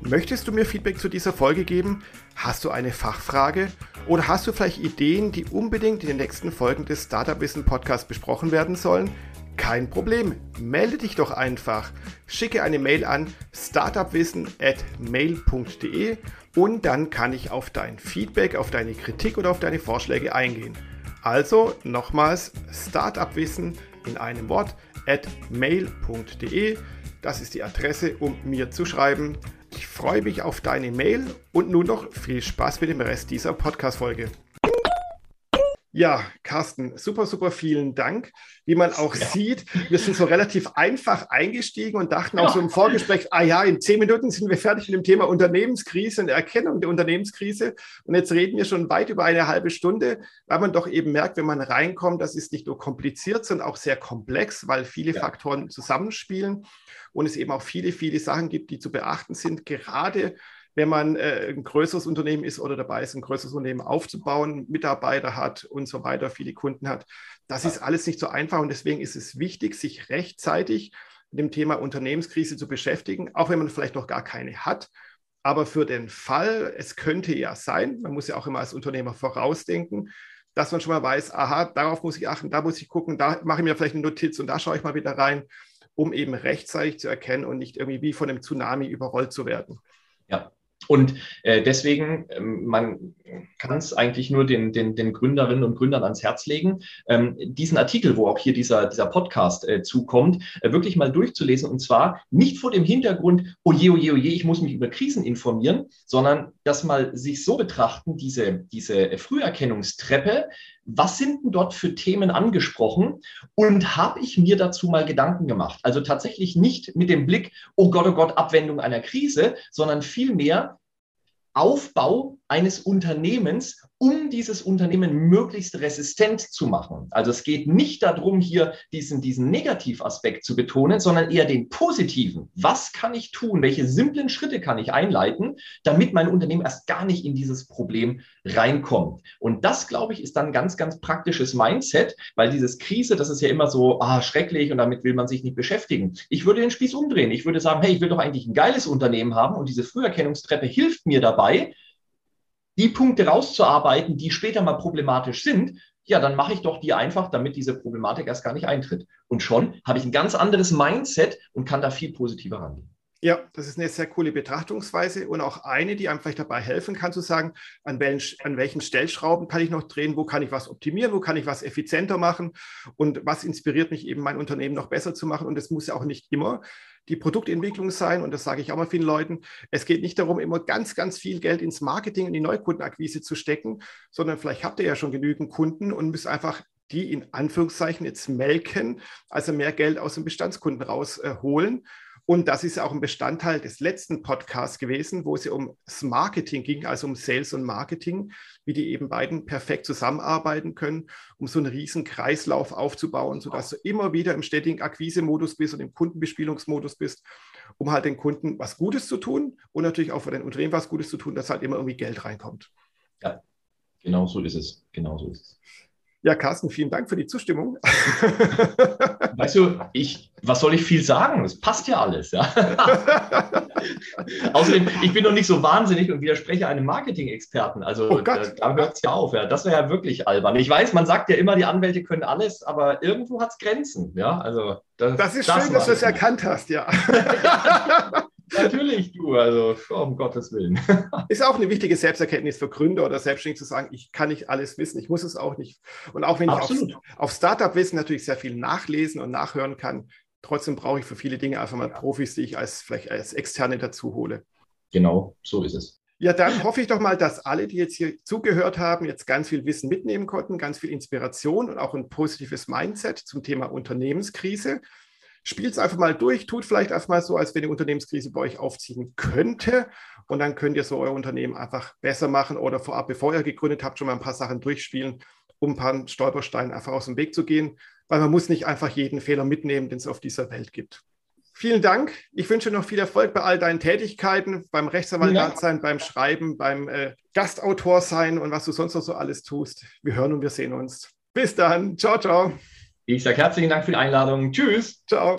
Möchtest du mir Feedback zu dieser Folge geben? Hast du eine Fachfrage? Oder hast du vielleicht Ideen, die unbedingt in den nächsten Folgen des Startup Wissen Podcasts besprochen werden sollen? Kein Problem, melde dich doch einfach. Schicke eine Mail an startupwissen@mail.de und dann kann ich auf dein Feedback, auf deine Kritik oder auf deine Vorschläge eingehen. Also nochmals Startupwissen in einem Wort at mail.de. Das ist die Adresse, um mir zu schreiben. Ich freue mich auf deine Mail und nun noch viel Spaß mit dem Rest dieser Podcast-Folge. Ja, Carsten, super, super vielen Dank. Wie man auch ja. sieht, wir sind so relativ einfach eingestiegen und dachten auch so im Vorgespräch, ah ja, in zehn Minuten sind wir fertig mit dem Thema Unternehmenskrise und Erkennung der Unternehmenskrise. Und jetzt reden wir schon weit über eine halbe Stunde, weil man doch eben merkt, wenn man reinkommt, das ist nicht nur kompliziert, sondern auch sehr komplex, weil viele ja. Faktoren zusammenspielen und es eben auch viele, viele Sachen gibt, die zu beachten sind, gerade wenn man äh, ein größeres Unternehmen ist oder dabei ist, ein größeres Unternehmen aufzubauen, Mitarbeiter hat und so weiter, viele Kunden hat. Das ist alles nicht so einfach und deswegen ist es wichtig, sich rechtzeitig mit dem Thema Unternehmenskrise zu beschäftigen, auch wenn man vielleicht noch gar keine hat. Aber für den Fall, es könnte ja sein, man muss ja auch immer als Unternehmer vorausdenken, dass man schon mal weiß, aha, darauf muss ich achten, da muss ich gucken, da mache ich mir vielleicht eine Notiz und da schaue ich mal wieder rein, um eben rechtzeitig zu erkennen und nicht irgendwie wie von einem Tsunami überrollt zu werden. Ja, und äh, deswegen, ähm, man kann es eigentlich nur den, den, den Gründerinnen und Gründern ans Herz legen, ähm, diesen Artikel, wo auch hier dieser, dieser Podcast äh, zukommt, äh, wirklich mal durchzulesen. Und zwar nicht vor dem Hintergrund, oje, oje, oje, ich muss mich über Krisen informieren, sondern das mal sich so betrachten, diese, diese Früherkennungstreppe, was sind denn dort für Themen angesprochen und habe ich mir dazu mal Gedanken gemacht? Also tatsächlich nicht mit dem Blick, oh Gott, oh Gott, Abwendung einer Krise, sondern vielmehr Aufbau eines Unternehmens, um dieses Unternehmen möglichst resistent zu machen. Also es geht nicht darum, hier diesen, diesen Negativaspekt zu betonen, sondern eher den positiven. Was kann ich tun? Welche simplen Schritte kann ich einleiten, damit mein Unternehmen erst gar nicht in dieses Problem reinkommt? Und das, glaube ich, ist dann ganz, ganz praktisches Mindset, weil dieses Krise, das ist ja immer so ah, schrecklich und damit will man sich nicht beschäftigen. Ich würde den Spieß umdrehen. Ich würde sagen, hey, ich will doch eigentlich ein geiles Unternehmen haben und diese Früherkennungstreppe hilft mir dabei, die Punkte rauszuarbeiten, die später mal problematisch sind, ja, dann mache ich doch die einfach, damit diese Problematik erst gar nicht eintritt. Und schon habe ich ein ganz anderes Mindset und kann da viel positiver rangehen. Ja, das ist eine sehr coole Betrachtungsweise und auch eine, die einem vielleicht dabei helfen kann, zu sagen, an welchen, an welchen Stellschrauben kann ich noch drehen, wo kann ich was optimieren, wo kann ich was effizienter machen und was inspiriert mich eben, mein Unternehmen noch besser zu machen. Und es muss ja auch nicht immer die Produktentwicklung sein. Und das sage ich auch mal vielen Leuten. Es geht nicht darum, immer ganz, ganz viel Geld ins Marketing und die Neukundenakquise zu stecken, sondern vielleicht habt ihr ja schon genügend Kunden und müsst einfach die in Anführungszeichen jetzt melken, also mehr Geld aus den Bestandskunden rausholen. Äh, und das ist auch ein Bestandteil des letzten Podcasts gewesen, wo es ja um das Marketing ging, also um Sales und Marketing, wie die eben beiden perfekt zusammenarbeiten können, um so einen riesen Kreislauf aufzubauen, sodass du immer wieder im stetigen Akquise-Modus bist und im Kundenbespielungsmodus bist, um halt den Kunden was Gutes zu tun und natürlich auch für den Unternehmen was Gutes zu tun, dass halt immer irgendwie Geld reinkommt. Ja, genau so ist es. Genau so ist es. Ja, Carsten, vielen Dank für die Zustimmung. (laughs) Weißt du, ich, was soll ich viel sagen? Es passt ja alles. Ja. (laughs) Außerdem, ich bin noch nicht so wahnsinnig und widerspreche einem Marketing-Experten. Also oh da, da hört es ja auf. Ja. Das wäre ja wirklich albern. Ich weiß, man sagt ja immer, die Anwälte können alles, aber irgendwo hat es Grenzen. Ja, also das, das ist das schön, dass du es erkannt hast, ja. (laughs) (laughs) Natürlich, du, also um Gottes Willen. (laughs) Ist auch eine wichtige Selbsterkenntnis für Gründer oder Selbstständige zu sagen, ich kann nicht alles wissen, ich muss es auch nicht. Und auch wenn Absolut. ich auf, auf Startup-Wissen natürlich sehr viel nachlesen und nachhören kann, trotzdem brauche ich für viele Dinge einfach mal Profis, die ich als vielleicht als Externe dazu hole. Genau, so ist es. Ja, dann hoffe ich doch mal, dass alle, die jetzt hier zugehört haben, jetzt ganz viel Wissen mitnehmen konnten, ganz viel Inspiration und auch ein positives Mindset zum Thema Unternehmenskrise spielt es einfach mal durch, tut vielleicht erstmal so, als wenn die Unternehmenskrise bei euch aufziehen könnte. Und dann könnt ihr so euer Unternehmen einfach besser machen oder vorab, bevor ihr gegründet habt, schon mal ein paar Sachen durchspielen, um ein paar Stolpersteine einfach aus dem Weg zu gehen. Weil man muss nicht einfach jeden Fehler mitnehmen, den es auf dieser Welt gibt. Vielen Dank. Ich wünsche noch viel Erfolg bei all deinen Tätigkeiten, beim Rechtsanwalt sein, beim Schreiben, beim äh, Gastautor sein und was du sonst noch so alles tust. Wir hören und wir sehen uns. Bis dann. Ciao, ciao. Ich sage herzlichen Dank für die Einladung. Tschüss. Ciao.